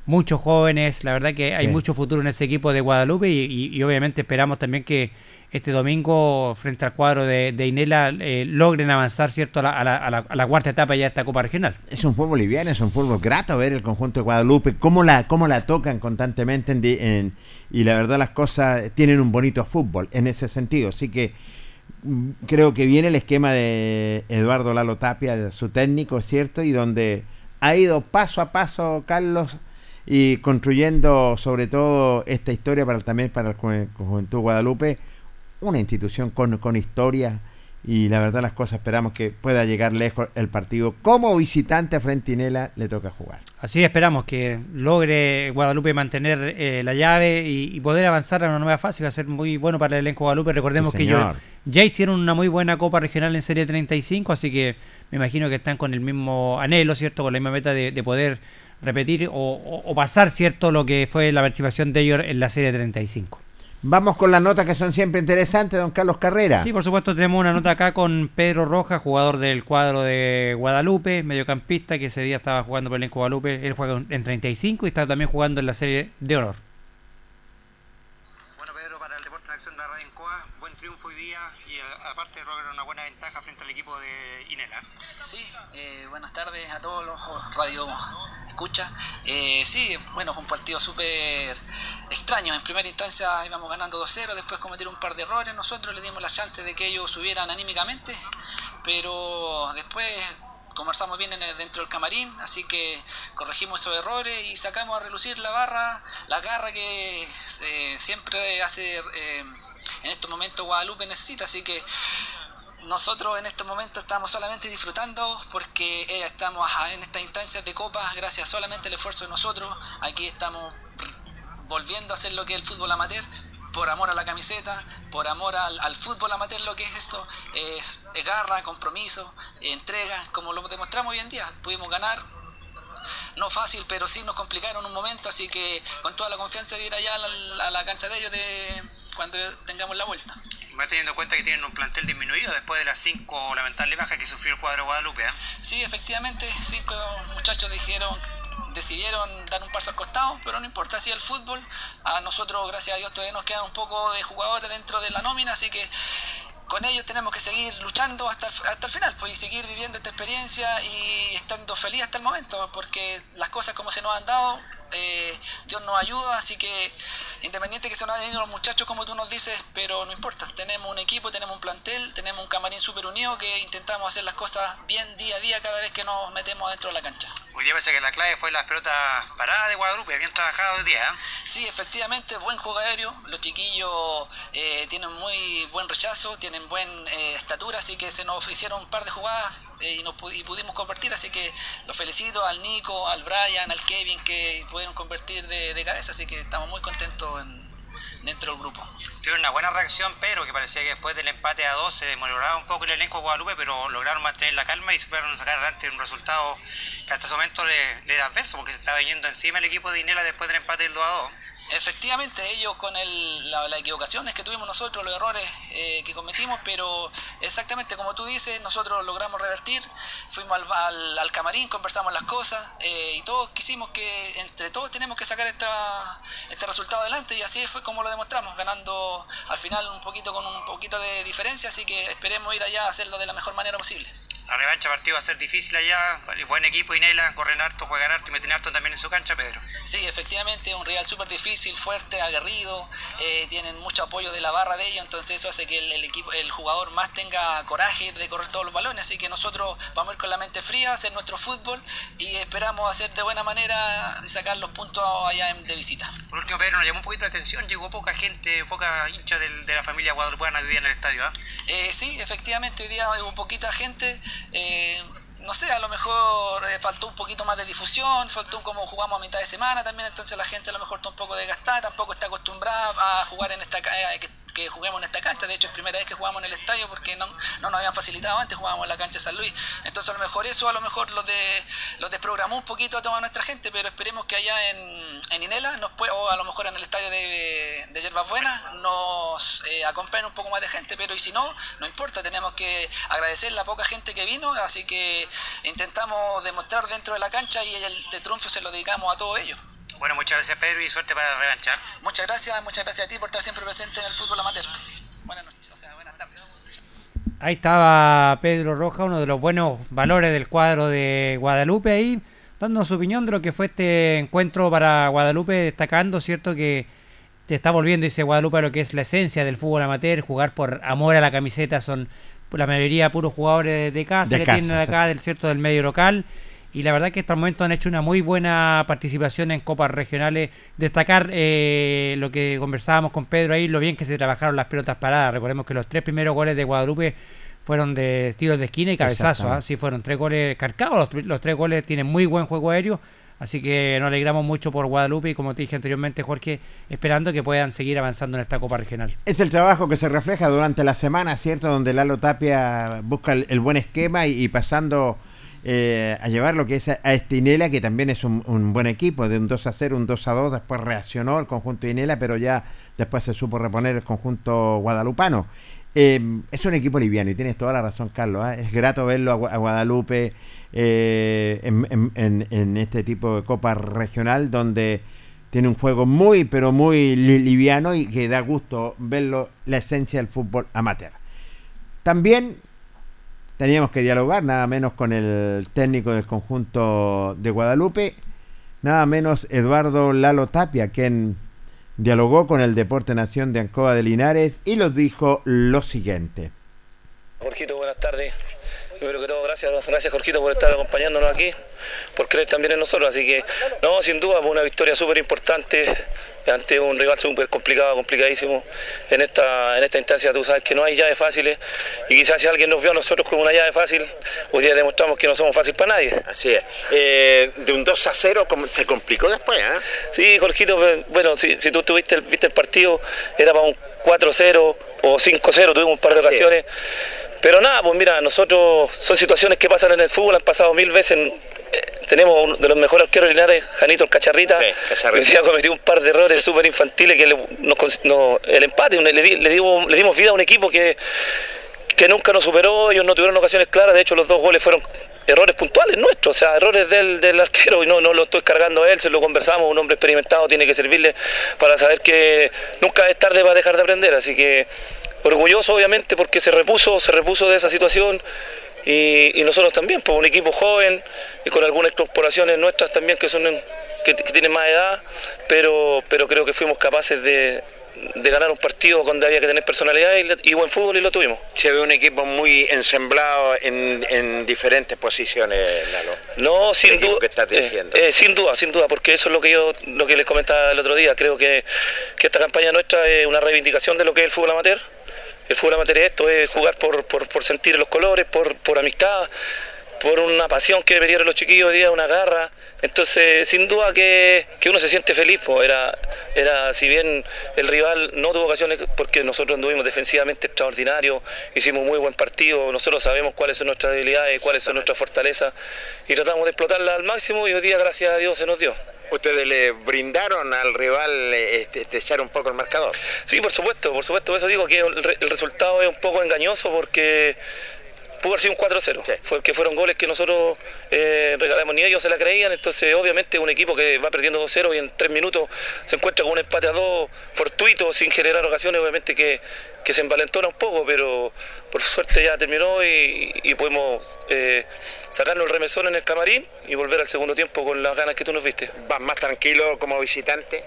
Speaker 2: Muchos jóvenes, la verdad que hay
Speaker 1: Sí.
Speaker 2: mucho futuro en ese equipo de Guadalupe y, y- y obviamente esperamos también que este domingo frente al cuadro de, de Inela eh, logren avanzar cierto a la, a la- a la- a la cuarta etapa ya de esta Copa Regional.
Speaker 1: Es un fútbol liviano, es un fútbol grato ver el conjunto de Guadalupe, cómo la, cómo la tocan constantemente en y la verdad las cosas tienen un bonito fútbol en ese sentido. Así que mm, creo que viene el esquema de Eduardo Lalo Tapia, de su técnico, cierto, y donde ha ido paso a paso Carlos y construyendo sobre todo esta historia para también para el Ju- Juventud Guadalupe, una institución con, con historia y la verdad las cosas esperamos que pueda llegar lejos el partido. Como visitante a Frentinela le toca jugar.
Speaker 2: Así esperamos que logre Guadalupe mantener eh, la llave y, y poder avanzar a una nueva fase. Va a ser muy bueno para el elenco Guadalupe. Recordemos
Speaker 1: Sí,
Speaker 2: que ellos ya hicieron una muy buena Copa Regional en Serie 35, así que me imagino que están con el mismo anhelo, ¿cierto? Con la misma meta de, de poder repetir o, o- o pasar, ¿cierto? Lo que fue la participación de ellos en la Serie 35.
Speaker 1: Vamos con las notas que son siempre interesantes, don Carlos Carrera.
Speaker 2: Sí, por supuesto, tenemos una nota acá con Pedro Rojas, jugador del cuadro de Guadalupe, mediocampista, que ese día estaba jugando por el elenco Guadalupe. Él juega en 35 y está también jugando en la serie de honor.
Speaker 5: Bueno, Pedro, para el Deporte en Acción de la Radio Encoa, buen triunfo hoy día y eh, aparte logra una buena ventaja frente al equipo de Inela.
Speaker 6: Sí, eh, buenas tardes a todos los radio escucha. Eh, sí, bueno, fue un partido súper extraño. En primera instancia íbamos ganando 2-0, después cometieron un par de errores. Nosotros le dimos la chance de que ellos subieran anímicamente, pero después conversamos bien dentro del camarín, así que corregimos esos errores y sacamos a relucir la barra, la garra que eh, siempre hace eh, en estos momentos Guadalupe necesita, así que nosotros en este momento estamos solamente disfrutando porque eh, estamos en estas instancias de copas gracias solamente al esfuerzo de nosotros. Aquí estamos volviendo a hacer lo que es el fútbol amateur por amor a la camiseta, por amor al, fútbol amateur, lo que es esto, es, es garra, compromiso, entrega, como lo demostramos hoy en día. Pudimos ganar, no fácil, pero sí nos complicaron un momento, así que con toda la confianza de ir allá a la, a la cancha de ellos de cuando tengamos la vuelta.
Speaker 5: Va teniendo en cuenta que tienen un plantel disminuido después de las cinco lamentables bajas que sufrió el cuadro Guadalupe. ¿eh?
Speaker 6: Sí, efectivamente, cinco muchachos dijeron, decidieron dar un paso al costado, pero no importa, así el fútbol. A nosotros, gracias a Dios, todavía nos queda un poco de jugadores dentro de la nómina, así que con ellos tenemos que seguir luchando hasta el, hasta el final, pues, y seguir viviendo esta experiencia y estando feliz hasta el momento, porque las cosas como se nos han dado, eh, Dios nos ayuda, así que independiente que se nos hayan ido los muchachos como tú nos dices, pero no importa, tenemos un equipo, tenemos un plantel, tenemos un camarín súper unido que intentamos hacer las cosas bien día a día cada vez que nos metemos dentro de la cancha.
Speaker 5: Hoy día parece que la clave fue las pelotas paradas de Guadalupe, bien trabajado hoy día. ¿eh?
Speaker 6: Sí, efectivamente, buen juego aéreo. Los chiquillos eh, tienen muy buen rechazo, tienen buena estatura, así que se nos hicieron un par de jugadas y, nos, y pudimos convertir. Así que los felicito al Nico, al Brian, al Kevin que pudieron convertir de, de cabeza. Así que estamos muy contentos en- dentro del grupo.
Speaker 5: Tuvieron una buena reacción, Pedro, que parecía que después del empate a dos se demoraba un poco el elenco de Guadalupe, pero lograron mantener la calma y supieron sacar adelante un resultado que hasta ese momento le, era adverso, porque se estaba yendo encima el equipo de Inela después del empate del 2 a 2.
Speaker 6: Efectivamente, ellos con el, la- las equivocaciones que tuvimos nosotros, los errores eh, que cometimos, pero exactamente como tú dices, nosotros logramos revertir, fuimos al, al- camarín, conversamos las cosas eh, y todos quisimos que entre todos tenemos que sacar esta, este resultado adelante y así fue como lo demostramos, ganando al final un poquito con un poquito de diferencia, así que esperemos ir allá a hacerlo de la mejor manera posible.
Speaker 5: La revancha partido va a ser difícil allá, buen equipo Inela, corren harto, juegan harto y meten harto también en su cancha, Pedro.
Speaker 6: Sí, efectivamente, un rival súper difícil, fuerte, aguerrido, eh, tienen mucho apoyo de la barra de ellos, entonces eso hace que el, el equipo, el jugador más tenga coraje de correr todos los balones, así que nosotros vamos a ir con la mente fría, hacer nuestro fútbol y esperamos hacer de buena manera y sacar los puntos allá en- de visita.
Speaker 5: Por último, Pedro, nos llamó un poquito la atención, llegó poca gente, poca hincha de la familia guadalupana hoy día en el estadio, ¿ah?
Speaker 6: Eh, sí, efectivamente, hoy día hubo poquita gente. Eh, no sé, a lo mejor eh, faltó un poquito más de difusión, faltó como jugamos a mitad de semana también, entonces la gente a lo mejor está un poco desgastada, tampoco está acostumbrada a jugar en esta eh, que juguemos en esta cancha. De hecho, es primera vez que jugamos en el estadio porque no, no nos habían facilitado antes, jugábamos en la cancha de San Luis. Entonces, a lo mejor eso, a lo mejor los, de, los desprogramó un poquito a toda nuestra gente, pero esperemos que allá en, en Inela, nos puede, o a lo mejor en el estadio de, de Yerbas Buenas, nos eh, un poco más de gente. Pero y si no, no importa, tenemos que agradecer la poca gente que vino, así que intentamos demostrar dentro de la cancha y el de triunfo se lo dedicamos a todos ellos.
Speaker 5: Bueno, muchas gracias Pedro y suerte para revanchar.
Speaker 6: Muchas gracias, muchas gracias a ti por estar siempre presente en el fútbol amateur. Buenas noches, o sea, buenas tardes.
Speaker 2: Ahí estaba Pedro Roja, uno de los buenos valores del cuadro de Guadalupe ahí, dando su opinión de lo que fue este encuentro para Guadalupe, destacando, ¿cierto? Que te está volviendo, dice Guadalupe, a lo que es la esencia del fútbol amateur, jugar por amor a la camiseta, son la mayoría puros jugadores de casa
Speaker 1: De
Speaker 2: que
Speaker 1: casa.
Speaker 2: tienen acá, del cierto del medio local. Y la verdad que hasta el momento han hecho una muy buena participación en copas regionales. Destacar eh, lo que conversábamos con Pedro ahí, lo bien que se trabajaron las pelotas paradas. Recordemos que los tres primeros goles de Guadalupe fueron de tiros de esquina y cabezazo. ¿ah? Sí, fueron tres goles cargados. Los, los tres goles tienen muy buen juego aéreo. Así que nos alegramos mucho por Guadalupe y como te dije anteriormente, Jorge, esperando que puedan seguir avanzando en esta copa regional.
Speaker 1: Es el trabajo que se refleja durante la semana, ¿cierto? Donde Lalo Tapia busca el, el buen esquema y, y pasando eh, a llevar lo que es a, a este Inela, que también es un, un buen equipo, de un 2 a 0, un 2 a 2, después reaccionó el conjunto Inela, pero ya después se supo reponer el conjunto guadalupano. Eh, es un equipo liviano y tienes toda la razón, Carlos. ¿ah? Es grato verlo a, a Guadalupe eh, en, este tipo de copa regional donde tiene un juego muy, pero muy li- liviano y que da gusto verlo, la esencia del fútbol amateur. También teníamos que dialogar nada menos con el técnico del conjunto de Guadalupe, nada menos Eduardo Lalo Tapia, quien dialogó con el Deporte Nación de Ancoa de Linares y nos dijo lo siguiente.
Speaker 7: Jorgito, buenas tardes. Primero que todo, gracias, gracias Jorgito por estar acompañándonos aquí, por creer también en nosotros. Así que, no, sin duda, fue una victoria súper importante ante un rival súper complicado, complicadísimo. En esta, en esta instancia tú sabes que no hay llaves fáciles y quizás si alguien nos vio a nosotros con una llave fácil, hoy día demostramos que no somos fácil para nadie.
Speaker 8: Así es. Eh, de un 2 a 0 como- se complicó después, ¿ah?
Speaker 7: Sí, Jorgito, pues, bueno, si, si tú tuviste el, viste el partido, era para un 4-0 o 5-0, tuvimos un par de
Speaker 8: Así es.
Speaker 7: ocasiones. Pero nada, pues mira, nosotros son situaciones que pasan en el fútbol, han pasado mil veces. en- eh, tenemos uno de los mejores arqueros Linares, Janito el Cacharrita.
Speaker 8: Sí, Cacharrita.
Speaker 7: Día cometió un par de errores súper infantiles que le- nos cons- no- el empate, un- le, di- le dimos, le dimos vida a un equipo que, que nunca nos superó, ellos no tuvieron ocasiones claras, de hecho los dos goles fueron errores puntuales nuestros, o sea, errores del, del arquero y no, no lo estoy cargando a él, se lo conversamos, un hombre experimentado tiene que servirle para saber que nunca es tarde para dejar de aprender, así que orgulloso obviamente porque se repuso, se repuso de esa situación y, y nosotros también, por un equipo joven y con algunas incorporaciones nuestras también que son que, que tienen más edad, pero, pero creo que fuimos capaces de, de ganar un partido donde había que tener personalidad y, buen fútbol y lo tuvimos.
Speaker 8: Se ve un equipo muy ensemblado en, en diferentes posiciones, Lalo.
Speaker 7: No, sin duda.
Speaker 8: que
Speaker 7: eh, eh, sin duda, sin duda, porque eso es lo que yo lo que les comentaba el otro día. Creo que, que esta campaña nuestra es una reivindicación de lo que es el fútbol amateur. El fútbol amateur es esto, es jugar por, por, por sentir los colores, por, por amistad, por una pasión que metieron los chiquillos hoy día, una garra. Entonces, sin duda que, que uno se siente feliz. po. Era, era, si bien el rival no tuvo ocasiones, porque nosotros anduvimos defensivamente extraordinarios, hicimos muy buen partido, nosotros sabemos cuáles son nuestras debilidades, cuáles son nuestras fortalezas, y tratamos de explotarlas al máximo, y hoy día, gracias a Dios, se nos dio.
Speaker 8: Ustedes le brindaron al rival este, este, echar un poco el marcador.
Speaker 7: Sí, por supuesto, por supuesto, por eso digo que el resultado es un poco engañoso porque pudo haber sido un 4-0,
Speaker 8: Sí.
Speaker 7: fue que fueron goles que nosotros eh, regalamos, ni ellos se la creían, entonces obviamente un equipo que va perdiendo 2-0 y en 3 minutos se encuentra con un empate a 2 fortuito, sin generar ocasiones, obviamente que, que se envalentona un poco, pero por suerte ya terminó y, y pudimos eh, sacarnos el remesón en el camarín y volver al segundo tiempo con las ganas que tú nos viste.
Speaker 8: ¿Vas más tranquilo como visitante?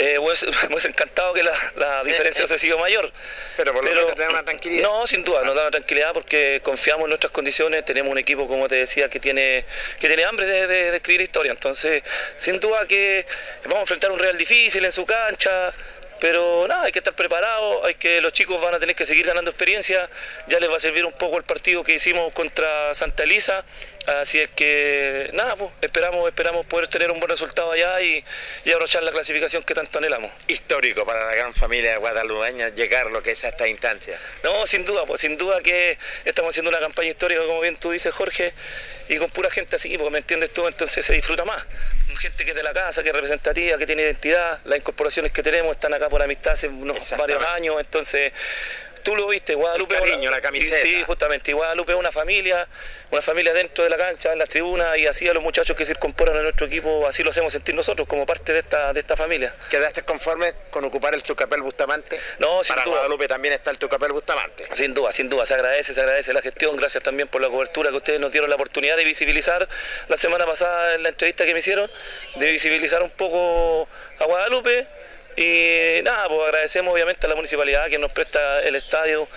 Speaker 7: Eh, me hubiese *laughs* encantado que la, la diferencia hubiese sido mayor.
Speaker 8: Pero por lo menos te da una tranquilidad.
Speaker 7: No, sin duda, nos da una tranquilidad porque confiamos en nuestras condiciones, tenemos un equipo, como te decía, que tiene, que tiene hambre de, de- de escribir historia. Entonces, sin duda que vamos a enfrentar un Real difícil en su cancha, Pero nada, hay que estar preparados, hay que los chicos van a tener que seguir ganando experiencia, ya les va a servir un poco el partido que hicimos contra Santa Elisa, así es que nada, pues, esperamos, esperamos poder tener un buen resultado allá y, y abrochar la clasificación que tanto anhelamos.
Speaker 8: Histórico para la gran familia guadalupeña llegar lo que es a esta instancia.
Speaker 7: No, sin duda, pues sin duda que estamos haciendo una campaña histórica, como bien tú dices, Jorge, y con pura gente así, porque me entiendes tú, entonces se disfruta más. Gente que es de la casa, que es representativa, que tiene identidad, las incorporaciones que tenemos están acá por amistad hace unos varios años, entonces tú lo viste, Guadalupe.
Speaker 8: El cariño, la camiseta.
Speaker 7: Sí, justamente, y Guadalupe es una familia, una familia dentro de la cancha, en las tribunas, y así a los muchachos que se incorporan a nuestro equipo, así lo hacemos sentir nosotros como parte de esta, de esta familia.
Speaker 8: ¿Quedaste conforme con ocupar el Tucapel Bustamante?
Speaker 7: No, sin
Speaker 8: Para
Speaker 7: duda.
Speaker 8: Guadalupe también está el Tucapel Bustamante.
Speaker 7: Sin duda, sin duda, se agradece, se agradece la gestión, gracias también por la cobertura que ustedes nos dieron la oportunidad de visibilizar la semana pasada en la entrevista que me hicieron, de visibilizar un poco a Guadalupe y nada, pues agradecemos obviamente a la municipalidad que nos presta el estadio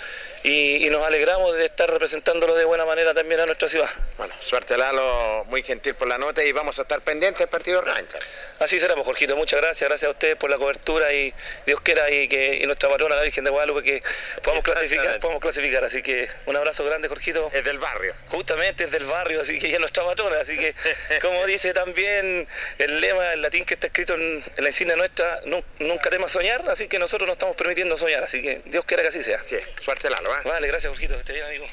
Speaker 7: y, y nos alegramos de estar representándolo de buena manera también a nuestra ciudad.
Speaker 8: Bueno, suerte Lalo, muy gentil por la nota y vamos a estar pendientes del partido rancha.
Speaker 7: Así será, pues Jorgito, muchas gracias, gracias a ustedes por la cobertura y Dios quiera y que y nuestra patrona, la Virgen de Guadalupe, que podamos clasificar, podamos clasificar. Así que un abrazo grande, Jorgito.
Speaker 8: Es del barrio.
Speaker 7: Justamente es del barrio, así que ella es nuestra patrona, así que como *laughs* dice también el lema en latín que está escrito en, en la insignia nuestra, "Nu- nunca temas soñar, así que nosotros nos estamos permitiendo soñar, así que Dios quiera que así sea.
Speaker 8: Sí, suerte Lalo,
Speaker 7: Vale, gracias Jorgito, que esté bien amigo.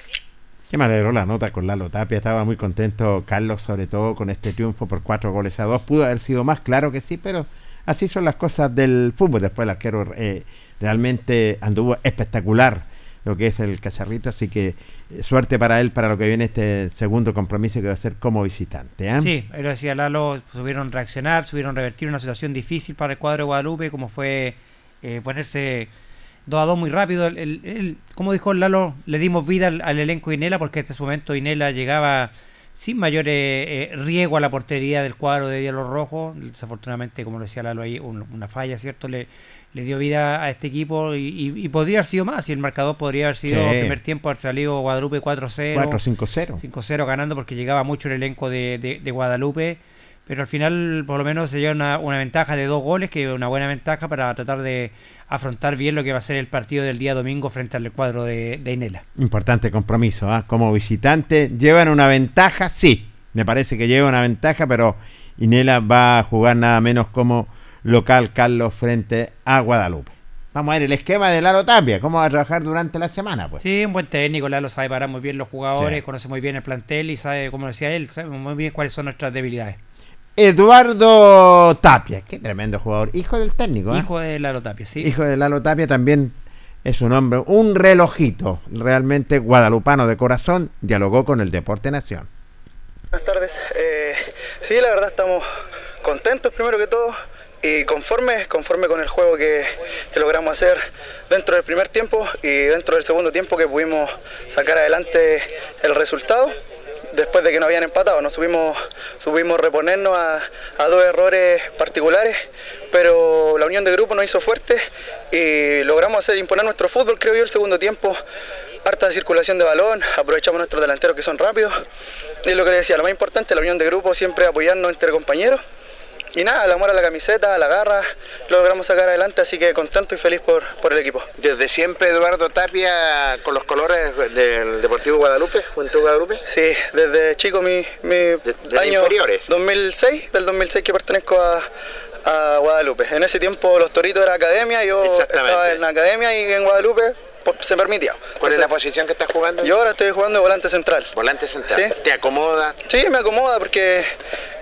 Speaker 1: Qué me alegró la nota con Lalo Tapia. Estaba muy contento Carlos, sobre todo con este triunfo por cuatro goles a dos. Pudo haber sido más, claro que sí, pero así son las cosas del fútbol. Después el arquero eh, realmente anduvo espectacular lo que es el cacharrito. Así que eh, suerte para él para lo que viene este segundo compromiso que va a ser como visitante. ¿eh?
Speaker 2: Sí, él lo decía Lalo, supieron reaccionar, supieron revertir una situación difícil para el cuadro de Guadalupe, como fue eh, ponerse 2 a 2 muy rápido. El- el- el- como dijo Lalo, le dimos vida al, al elenco de Inela, porque hasta ese momento Inela llegaba sin mayor eh, riesgo a la portería del cuadro de Diablo Rojo. Desafortunadamente, como lo decía Lalo ahí, un- una falla, ¿cierto? Le, le dio vida a este equipo y, y- y podría haber sido más. Y el marcador podría haber sido
Speaker 1: Sí.
Speaker 2: primer tiempo, haber salido Guadalupe 4-0.
Speaker 1: 4-5-0.
Speaker 2: 5-0 ganando porque llegaba mucho el elenco de, de- de Guadalupe. Pero al final, por lo menos, se lleva una, una ventaja de dos goles, que es una buena ventaja para tratar de afrontar bien lo que va a ser el partido del día domingo frente al cuadro de, de Inela.
Speaker 1: Importante compromiso. ¿ah? Como visitante, ¿llevan una ventaja? Sí, me parece que lleva una ventaja, pero Inela va a jugar nada menos como local Carlos frente a Guadalupe. Vamos a ver el esquema de Lalo Tapia, cómo va a trabajar durante la semana. Pues.
Speaker 2: Sí, un buen técnico, Lalo sabe parar muy bien los jugadores,
Speaker 1: Sí.
Speaker 2: conoce muy bien el plantel y sabe, como decía él, sabe muy bien cuáles son nuestras debilidades.
Speaker 1: Eduardo Tapia, qué tremendo jugador, hijo del técnico. ¿eh?
Speaker 2: Hijo de Lalo Tapia, sí.
Speaker 1: Hijo de Lalo Tapia también es un hombre, un relojito, realmente guadalupano de corazón, dialogó con el Deporte Nación.
Speaker 9: Buenas tardes. Eh, sí, la verdad estamos contentos primero que todo y conformes, conforme con el juego que, que logramos hacer dentro del primer tiempo y dentro del segundo tiempo que pudimos sacar adelante el resultado después de que nos habían empatado. No supimos, reponernos a, a dos errores particulares, pero la unión de grupo nos hizo fuerte y logramos hacer imponer nuestro fútbol, creo yo, el segundo tiempo. Harta circulación de balón, aprovechamos nuestros delanteros que son rápidos. Y lo que les decía, lo más importante, la unión de grupo, siempre apoyarnos entre compañeros. Y nada, el amor a la camiseta, a la garra, lo logramos sacar adelante, así que contento y feliz por, por el equipo.
Speaker 8: Desde siempre Eduardo Tapia con los colores del Deportivo Guadalupe, Juventud Guadalupe.
Speaker 9: Sí, desde chico mi, mi año
Speaker 8: inferiores.
Speaker 9: 2006, del 2006 que pertenezco a, a Guadalupe. En ese tiempo los Toritos era academia, yo estaba en la academia y en Guadalupe se permitía.
Speaker 8: ¿Cuál es la posición que estás jugando?
Speaker 9: Yo ahora estoy jugando de volante central.
Speaker 8: Volante central.
Speaker 9: Sí.
Speaker 8: ¿Te acomoda?
Speaker 9: Sí, me acomoda porque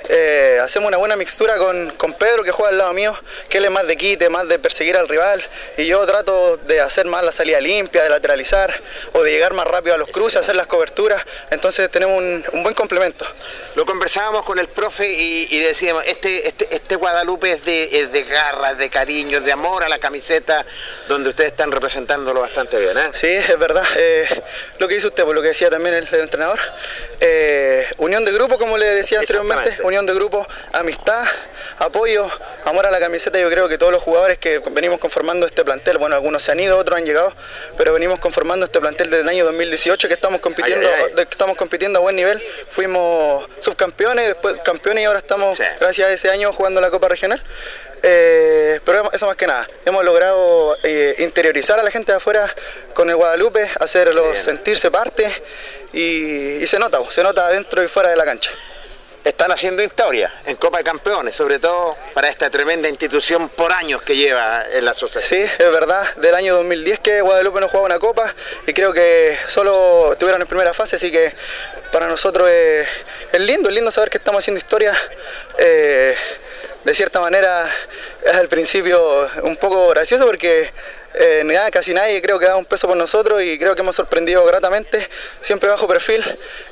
Speaker 9: eh, hacemos una buena mixtura con, con Pedro que juega al lado mío, que él es más de quite, más de perseguir al rival, y yo trato de hacer más la salida limpia, de lateralizar o de llegar más rápido a los cruces, hacer las coberturas, entonces tenemos un, un buen complemento.
Speaker 8: Lo conversábamos con el profe y, y decíamos, este, este, este Guadalupe es de, es de garra, es de cariño, de amor a la camiseta, donde ustedes están representándolo bastante bien, ¿eh?
Speaker 9: Sí, es verdad. eh, lo que dice usted, por lo que decía también el, el entrenador, unión de grupo, como le decía anteriormente. Unión de grupo, amistad, apoyo, amor a la camiseta. Yo creo que todos los jugadores que venimos conformando este plantel, bueno, algunos se han ido, otros han llegado, pero venimos conformando este plantel desde el año 2018 que estamos compitiendo,
Speaker 8: Ay, ay, ay.
Speaker 9: de- que estamos compitiendo a buen nivel. Fuimos subcampeones, después campeones y ahora estamos, gracias a ese año, jugando la Copa Regional. eh, pero eso más que nada, hemos logrado eh, interiorizar a la gente de afuera con el Guadalupe, hacerlos sentirse parte y, y se nota, se nota dentro y fuera de la cancha
Speaker 8: están haciendo historia en Copa de Campeones, sobre todo para esta tremenda institución por años que lleva en la asociación.
Speaker 9: Sí, es verdad, del año 2010 que Guadalupe no jugaba una Copa y creo que solo estuvieron en primera fase, así que para nosotros es, lindo, es lindo saber que estamos haciendo historia. Eh, de cierta manera es al principio un poco gracioso porque eh, nada, casi nadie creo que da un peso por nosotros y creo que hemos sorprendido gratamente, siempre bajo perfil.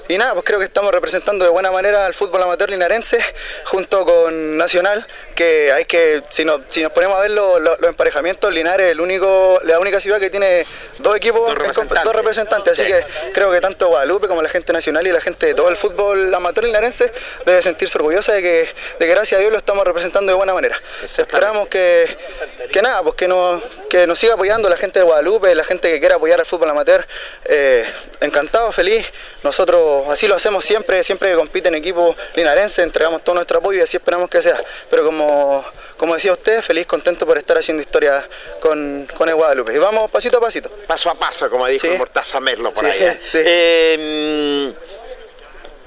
Speaker 9: Y nada, pues creo que estamos representando de buena manera al fútbol amateur linarense junto con Nacional, que hay que, si, no, si nos ponemos a ver los, emparejamientos, Linares es el único, la única ciudad que tiene dos equipos, dos representantes, dos representantes. así que creo que tanto Guadalupe como la gente nacional y la gente de todo el fútbol amateur linarense debe sentirse orgullosa de que, de que gracias a Dios lo estamos representando de buena manera. Esperamos que, que nada, pues que nos, que nos siga apoyando la gente de Guadalupe, la gente que quiera apoyar al fútbol amateur. Eh, encantado, feliz. Nosotros así lo hacemos siempre, siempre que compite en equipo linarense, entregamos todo nuestro apoyo y así esperamos que sea. Pero como, como decía usted, feliz, contento por estar haciendo historia con, con el Guadalupe. Y vamos pasito a pasito.
Speaker 8: Paso a paso, como dijo
Speaker 9: Sí.
Speaker 8: Mortaza Merlo por
Speaker 9: Sí,
Speaker 8: ahí. ¿eh?
Speaker 9: sí.
Speaker 8: Eh,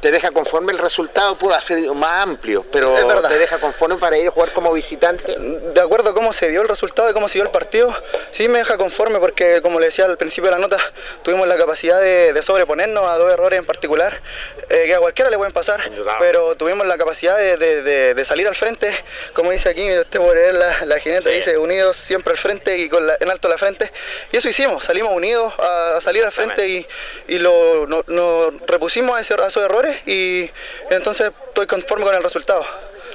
Speaker 8: te deja conforme el resultado, pudo ser más amplio, pero te deja conforme para ir a jugar como visitante.
Speaker 9: de acuerdo a cómo se dio el resultado y cómo se dio el partido, sí me deja conforme porque, como le decía al principio de la nota, tuvimos la capacidad de, de sobreponernos a dos errores en particular, eh, que a cualquiera le pueden pasar, pero tuvimos la capacidad de, de- de- de salir al frente, como dice aquí, usted por leer la, la jineta, dice unidos siempre al frente y con la- en alto la frente, y eso hicimos, salimos unidos a, a salir al frente y, y lo, no- nos repusimos a, ese- a esos errores y entonces estoy conforme con el resultado.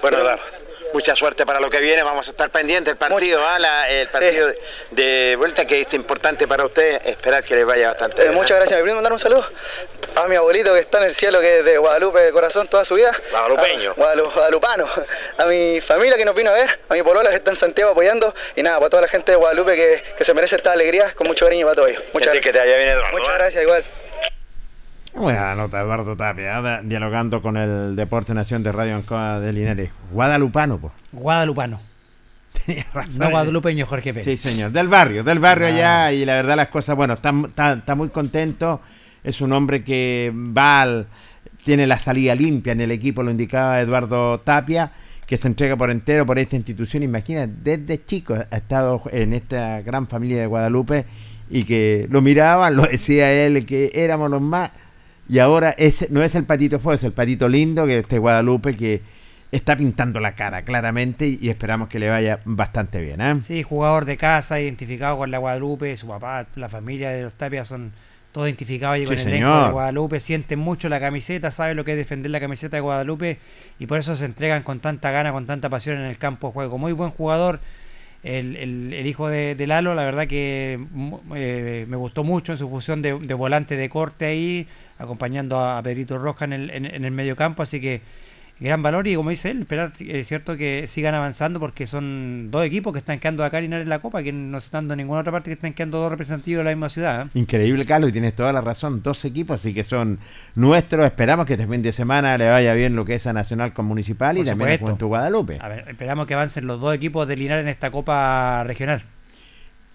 Speaker 8: Bueno,
Speaker 9: Pero-
Speaker 8: mucha suerte para lo que viene. Vamos a estar pendientes del partido, ¿ah? La- el partido de, de vuelta que es importante para usted. Esperar que les vaya bastante
Speaker 9: Eh,
Speaker 8: bien.
Speaker 9: muchas gracias. ¿Me pueden mandar un saludo? A mi abuelito que está en el cielo, que es de Guadalupe de corazón toda su vida.
Speaker 8: Guadalupeño.
Speaker 9: A- Guadalu- guadalupano. A mi familia que nos vino a ver, a mi polola que está en Santiago apoyando. Y nada, para toda la gente de Guadalupe que, que se merece esta alegría, con mucho cariño para todos ellos. Muchas
Speaker 8: que te bien, Eduardo,
Speaker 9: Muchas
Speaker 8: ¿eh?
Speaker 9: gracias, igual.
Speaker 1: Buena nota, Eduardo Tapia, ¿eh? dialogando con el Deporte Nación de Radio Ancoa de Linares. Guadalupano, pues.
Speaker 2: Guadalupano. *laughs*
Speaker 1: razón.
Speaker 2: No guadalupeño, Jorge Pérez.
Speaker 1: Sí, señor, del barrio, del barrio
Speaker 2: Ah.
Speaker 1: allá y la verdad las cosas, bueno, está, está, está muy contento, es un hombre que va al- tiene la salida limpia en el equipo, lo indicaba Eduardo Tapia, que se entrega por entero por esta institución, imagina, desde chico ha estado en esta gran familia de Guadalupe y que lo miraban, lo decía él, que éramos los más, y ahora ese no es el patito fue, es el patito lindo que este Guadalupe que está pintando la cara claramente y, y esperamos que le vaya bastante bien. ¿eh?
Speaker 2: Sí, jugador de casa, identificado con la Guadalupe, su papá, la familia de los Tapia son todos identificados
Speaker 1: Sí,
Speaker 2: con el elenco de Guadalupe, sienten mucho la camiseta, saben lo que es defender la camiseta de Guadalupe y por eso se entregan con tanta gana, con tanta pasión en el campo de juego. Muy buen jugador, el, el- el hijo de, de Lalo, la verdad que eh, me gustó mucho en su función de, de volante de corte ahí, acompañando a Pedrito Roja en el, en, en el medio campo, así que gran valor y como dice él, esperar es cierto que sigan avanzando porque son dos equipos que están quedando acá en la Copa, que no se están dando en ninguna otra parte que están quedando dos representativos de la misma ciudad. ¿eh?
Speaker 1: Increíble, Carlos, y tienes toda la razón. Dos equipos, así que son nuestros. Esperamos que este fin de semana le vaya bien lo que es a Nacional con Municipal y
Speaker 2: Por
Speaker 1: también a Guadalupe.
Speaker 2: A ver, esperamos que avancen los dos equipos de Linares en esta Copa regional.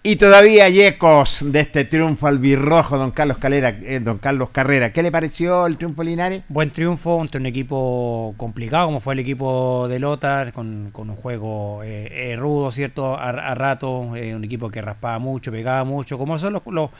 Speaker 1: Y todavía hay ecos de este triunfo albirrojo, don Carlos Calera, eh, don Carlos Carrera. ¿Qué le pareció el triunfo Linares?
Speaker 2: Buen triunfo ante un equipo complicado como fue el equipo de Lotar, con, con un juego eh, eh, rudo, ¿cierto? A, a rato, un equipo que raspaba mucho, pegaba mucho, como son los, los,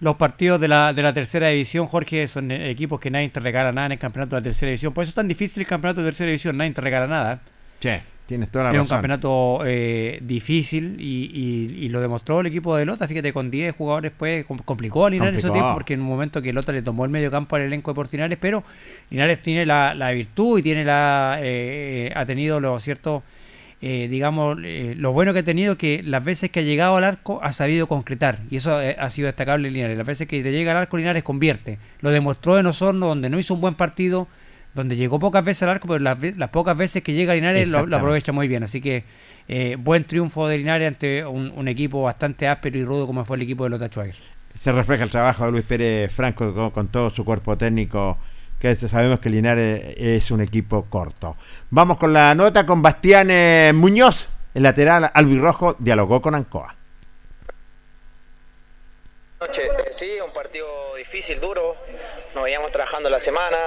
Speaker 2: los partidos de la, de la tercera división, Jorge, son equipos que nadie te regala nada en el campeonato de la tercera división. Por eso es tan difícil el campeonato de tercera división, nadie te regala nada.
Speaker 1: Sí, tienes toda la
Speaker 2: Es un campeonato eh, difícil y, y- y lo demostró el equipo de Lota. Fíjate, con 10 jugadores pues com- complicó a Linares ese tiempo porque en un momento que Lota le tomó el medio campo al elenco de por Linares, pero Linares tiene la, la virtud y tiene la eh, ha tenido lo cierto, eh, digamos, eh, lo bueno que ha tenido que las veces que ha llegado al arco ha sabido concretar y eso eh, ha sido destacable en Linares. Las veces que te llega al arco Linares convierte. Lo demostró en Osorno donde no hizo un buen partido. Donde llegó pocas veces al arco, pero las, ve- las pocas veces que llega a Linares lo, aprovecha muy bien. Así que eh, buen triunfo de Linares ante un, un equipo bastante áspero y rudo como fue el equipo de Lota Schwager.
Speaker 1: Se refleja el trabajo de Luis Pérez Franco con, con todo su cuerpo técnico, que sabemos que Linares es un equipo corto. Vamos con la nota con Bastián eh, Muñoz. el lateral albirrojo dialogó con Ancoa.
Speaker 10: noche. Eh, sí, un partido difícil, duro. Nos veníamos trabajando la semana,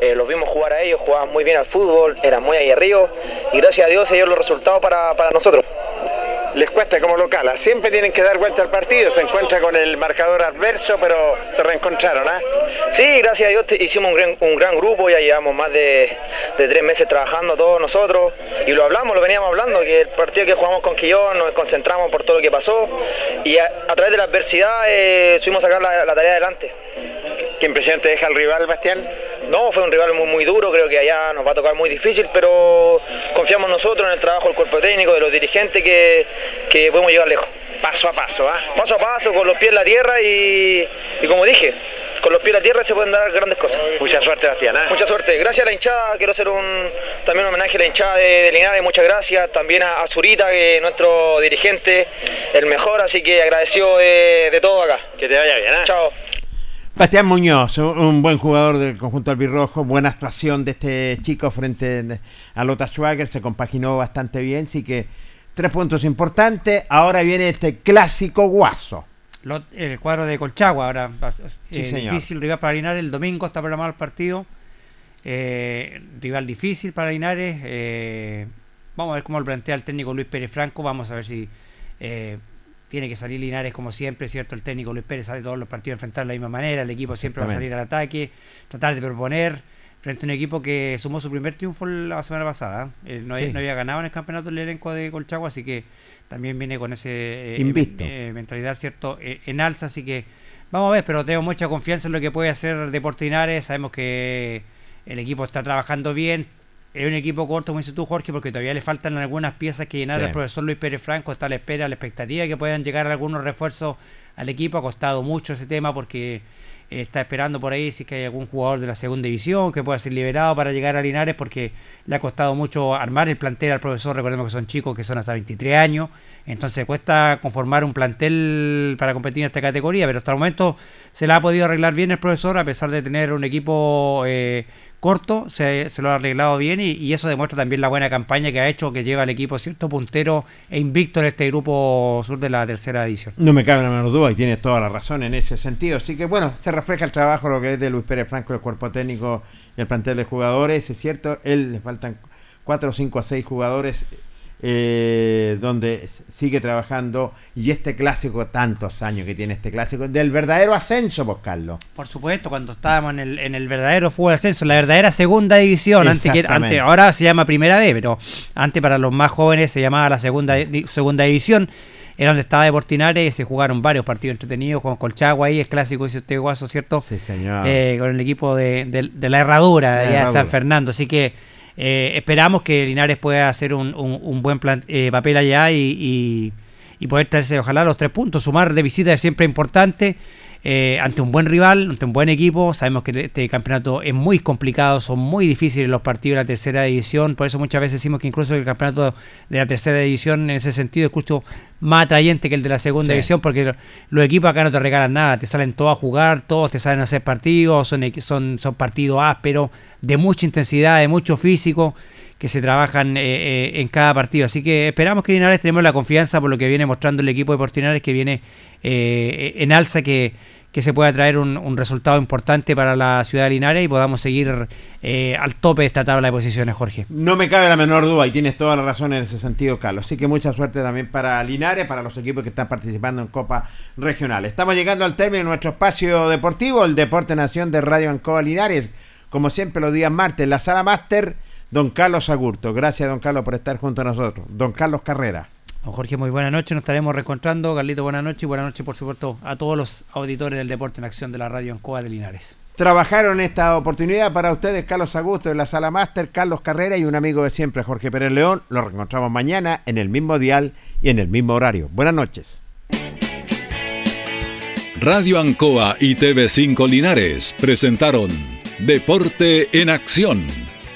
Speaker 10: eh, los vimos jugar a ellos, jugaban muy bien al fútbol, eran muy aguerridos y gracias a Dios se dieron los resultados para, para nosotros.
Speaker 8: Les cuesta como local, ¿ah? siempre tienen que dar vuelta al partido, se encuentra con el marcador adverso, pero se reencontraron, ¿ah?
Speaker 10: Sí, gracias a Dios hicimos un gran, un gran grupo, ya llevamos más de, de tres meses trabajando todos nosotros y lo hablamos, lo veníamos hablando, que el partido que jugamos con Quillón nos concentramos por todo lo que pasó y a, a través de la adversidad eh, subimos a sacar la, la tarea adelante.
Speaker 8: ¿Qué impresión te deja el rival, Bastián?
Speaker 10: No, fue un rival muy, muy duro, creo que allá nos va a tocar muy difícil, pero confiamos nosotros en el trabajo del cuerpo técnico, de los dirigentes, que, que podemos llegar lejos.
Speaker 8: Paso a paso, ¿ah?
Speaker 10: Paso a paso, con los pies en la tierra y, y como dije, con los pies en la tierra se pueden dar grandes cosas.
Speaker 8: Mucha suerte, Bastián. ¿ah?
Speaker 10: Mucha suerte. Gracias a la hinchada, quiero hacer un, también un homenaje a la hinchada de, de Linares, muchas gracias. También a, a Zurita, que es nuestro dirigente, el mejor, así que agradecido de, de todo acá.
Speaker 8: Que te vaya bien, ¿ah?
Speaker 10: Chao.
Speaker 1: Bastián Muñoz, un- buen jugador del conjunto albirrojo, buena actuación de este chico frente a Lota Schwager, se compaginó bastante bien, así que tres puntos importantes. Ahora viene este clásico guaso.
Speaker 2: El cuadro de Colchagua ahora
Speaker 1: Sí,
Speaker 2: eh,
Speaker 1: señor.
Speaker 2: difícil rival para Linares el domingo está programado el partido Eh, rival difícil para Linares eh, vamos a ver cómo lo plantea el técnico Luis Pérez Franco vamos a ver si tiene que salir Linares como siempre cierto el técnico Luis Pérez sale todos los partidos a enfrentar de la misma manera el equipo siempre va a salir al ataque tratar de proponer frente a un equipo que sumó su primer triunfo la semana pasada Eh, no, había-
Speaker 1: Sí.
Speaker 2: no había ganado en el campeonato el elenco de Colchagua así que también viene con ese eh,
Speaker 1: Invicto.
Speaker 2: eh, mentalidad cierto eh, en alza así que vamos a ver pero tengo mucha confianza en lo que puede hacer Deportes Linares sabemos que el equipo está trabajando bien es un equipo corto como dices tú Jorge porque todavía le faltan algunas piezas que llenar
Speaker 1: Sí.
Speaker 2: al profesor Luis Pérez Franco está a la espera a la expectativa de que puedan llegar algunos refuerzos al equipo ha costado mucho ese tema porque está esperando por ahí si es que hay algún jugador de la segunda división que pueda ser liberado para llegar a Linares porque le ha costado mucho armar el plantel al profesor recordemos que son chicos que son hasta 23 años entonces cuesta conformar un plantel para competir en esta categoría, pero hasta el momento se la ha podido arreglar bien el profesor, a pesar de tener un equipo eh, corto, se, lo ha arreglado bien y, y eso demuestra también la buena campaña que ha hecho, que lleva al equipo cierto puntero e invicto en este grupo sur de la tercera edición.
Speaker 1: No me cabe la menor duda y tienes toda la razón en ese sentido. Así que bueno, se refleja el trabajo lo que es de Luis Pérez Franco, el cuerpo técnico y el plantel de jugadores. Es cierto, él le faltan 4, 5 a 6 jugadores eh, donde sigue trabajando y este clásico, tantos años que tiene este clásico, del verdadero ascenso, pues Carlos.
Speaker 2: Por supuesto, cuando estábamos en el, en el verdadero fútbol ascenso, la verdadera segunda división, antes que antes, ahora se llama primera B, pero antes para los más jóvenes se llamaba la segunda segunda división. Era donde estaba Deportinares y se jugaron varios partidos entretenidos con Colchagua ahí, es clásico, dice usted Guaso, ¿cierto?
Speaker 1: Sí, señor.
Speaker 2: Eh, con el equipo de, de- de la Herradura, allá de
Speaker 1: Herradura.
Speaker 2: San Fernando. Así que eh, esperamos que Linares pueda hacer un, un- un buen plan- eh, papel allá y, y- y poder traerse, ojalá, los tres puntos. Sumar de visita es siempre importante. Eh, ante un buen rival, ante un buen equipo. Sabemos que este campeonato es muy complicado, son muy difíciles los partidos de la tercera división. Por eso muchas veces decimos que incluso el campeonato de la tercera división en ese sentido es justo más atrayente que el de la segunda
Speaker 1: Sí.
Speaker 2: división porque lo- los equipos acá no te regalan nada, te salen todos a jugar, todos te salen a hacer partidos, son, son, son partidos ásperos, de mucha intensidad, de mucho físico, que se trabajan eh, eh, en cada partido. Así que esperamos que Linares tenemos la confianza por lo que viene mostrando el equipo de Portinares, que viene eh, en alza, que, que se pueda traer un, resultado importante para la ciudad de Linares y podamos seguir al tope de esta tabla de posiciones, Jorge.
Speaker 1: No me cabe la menor duda y tienes toda la razón en ese sentido, Carlos. Así que mucha suerte también para Linares, para los equipos que están participando en Copa Regional. Estamos llegando al término de nuestro espacio deportivo, el Deporte Nación de Radio Ancoa Linares. Como siempre, los días martes, la sala máster, don Carlos Agurto. Gracias, don Carlos, por estar junto a nosotros. Don Carlos Carrera.
Speaker 2: Don Jorge, muy buenas noches, nos estaremos reencontrando. Carlito, buenas noches y buenas noches, por supuesto, a todos los auditores del Deporte en Acción de la Radio Ancoa de Linares.
Speaker 1: Trabajaron esta oportunidad para ustedes, Carlos Augusto, en la sala máster, Carlos Carrera y un amigo de siempre, Jorge Pérez León. Los reencontramos mañana en el mismo dial y en el mismo horario. Buenas noches.
Speaker 11: Radio Ancoa y TV5 Linares presentaron Deporte en Acción.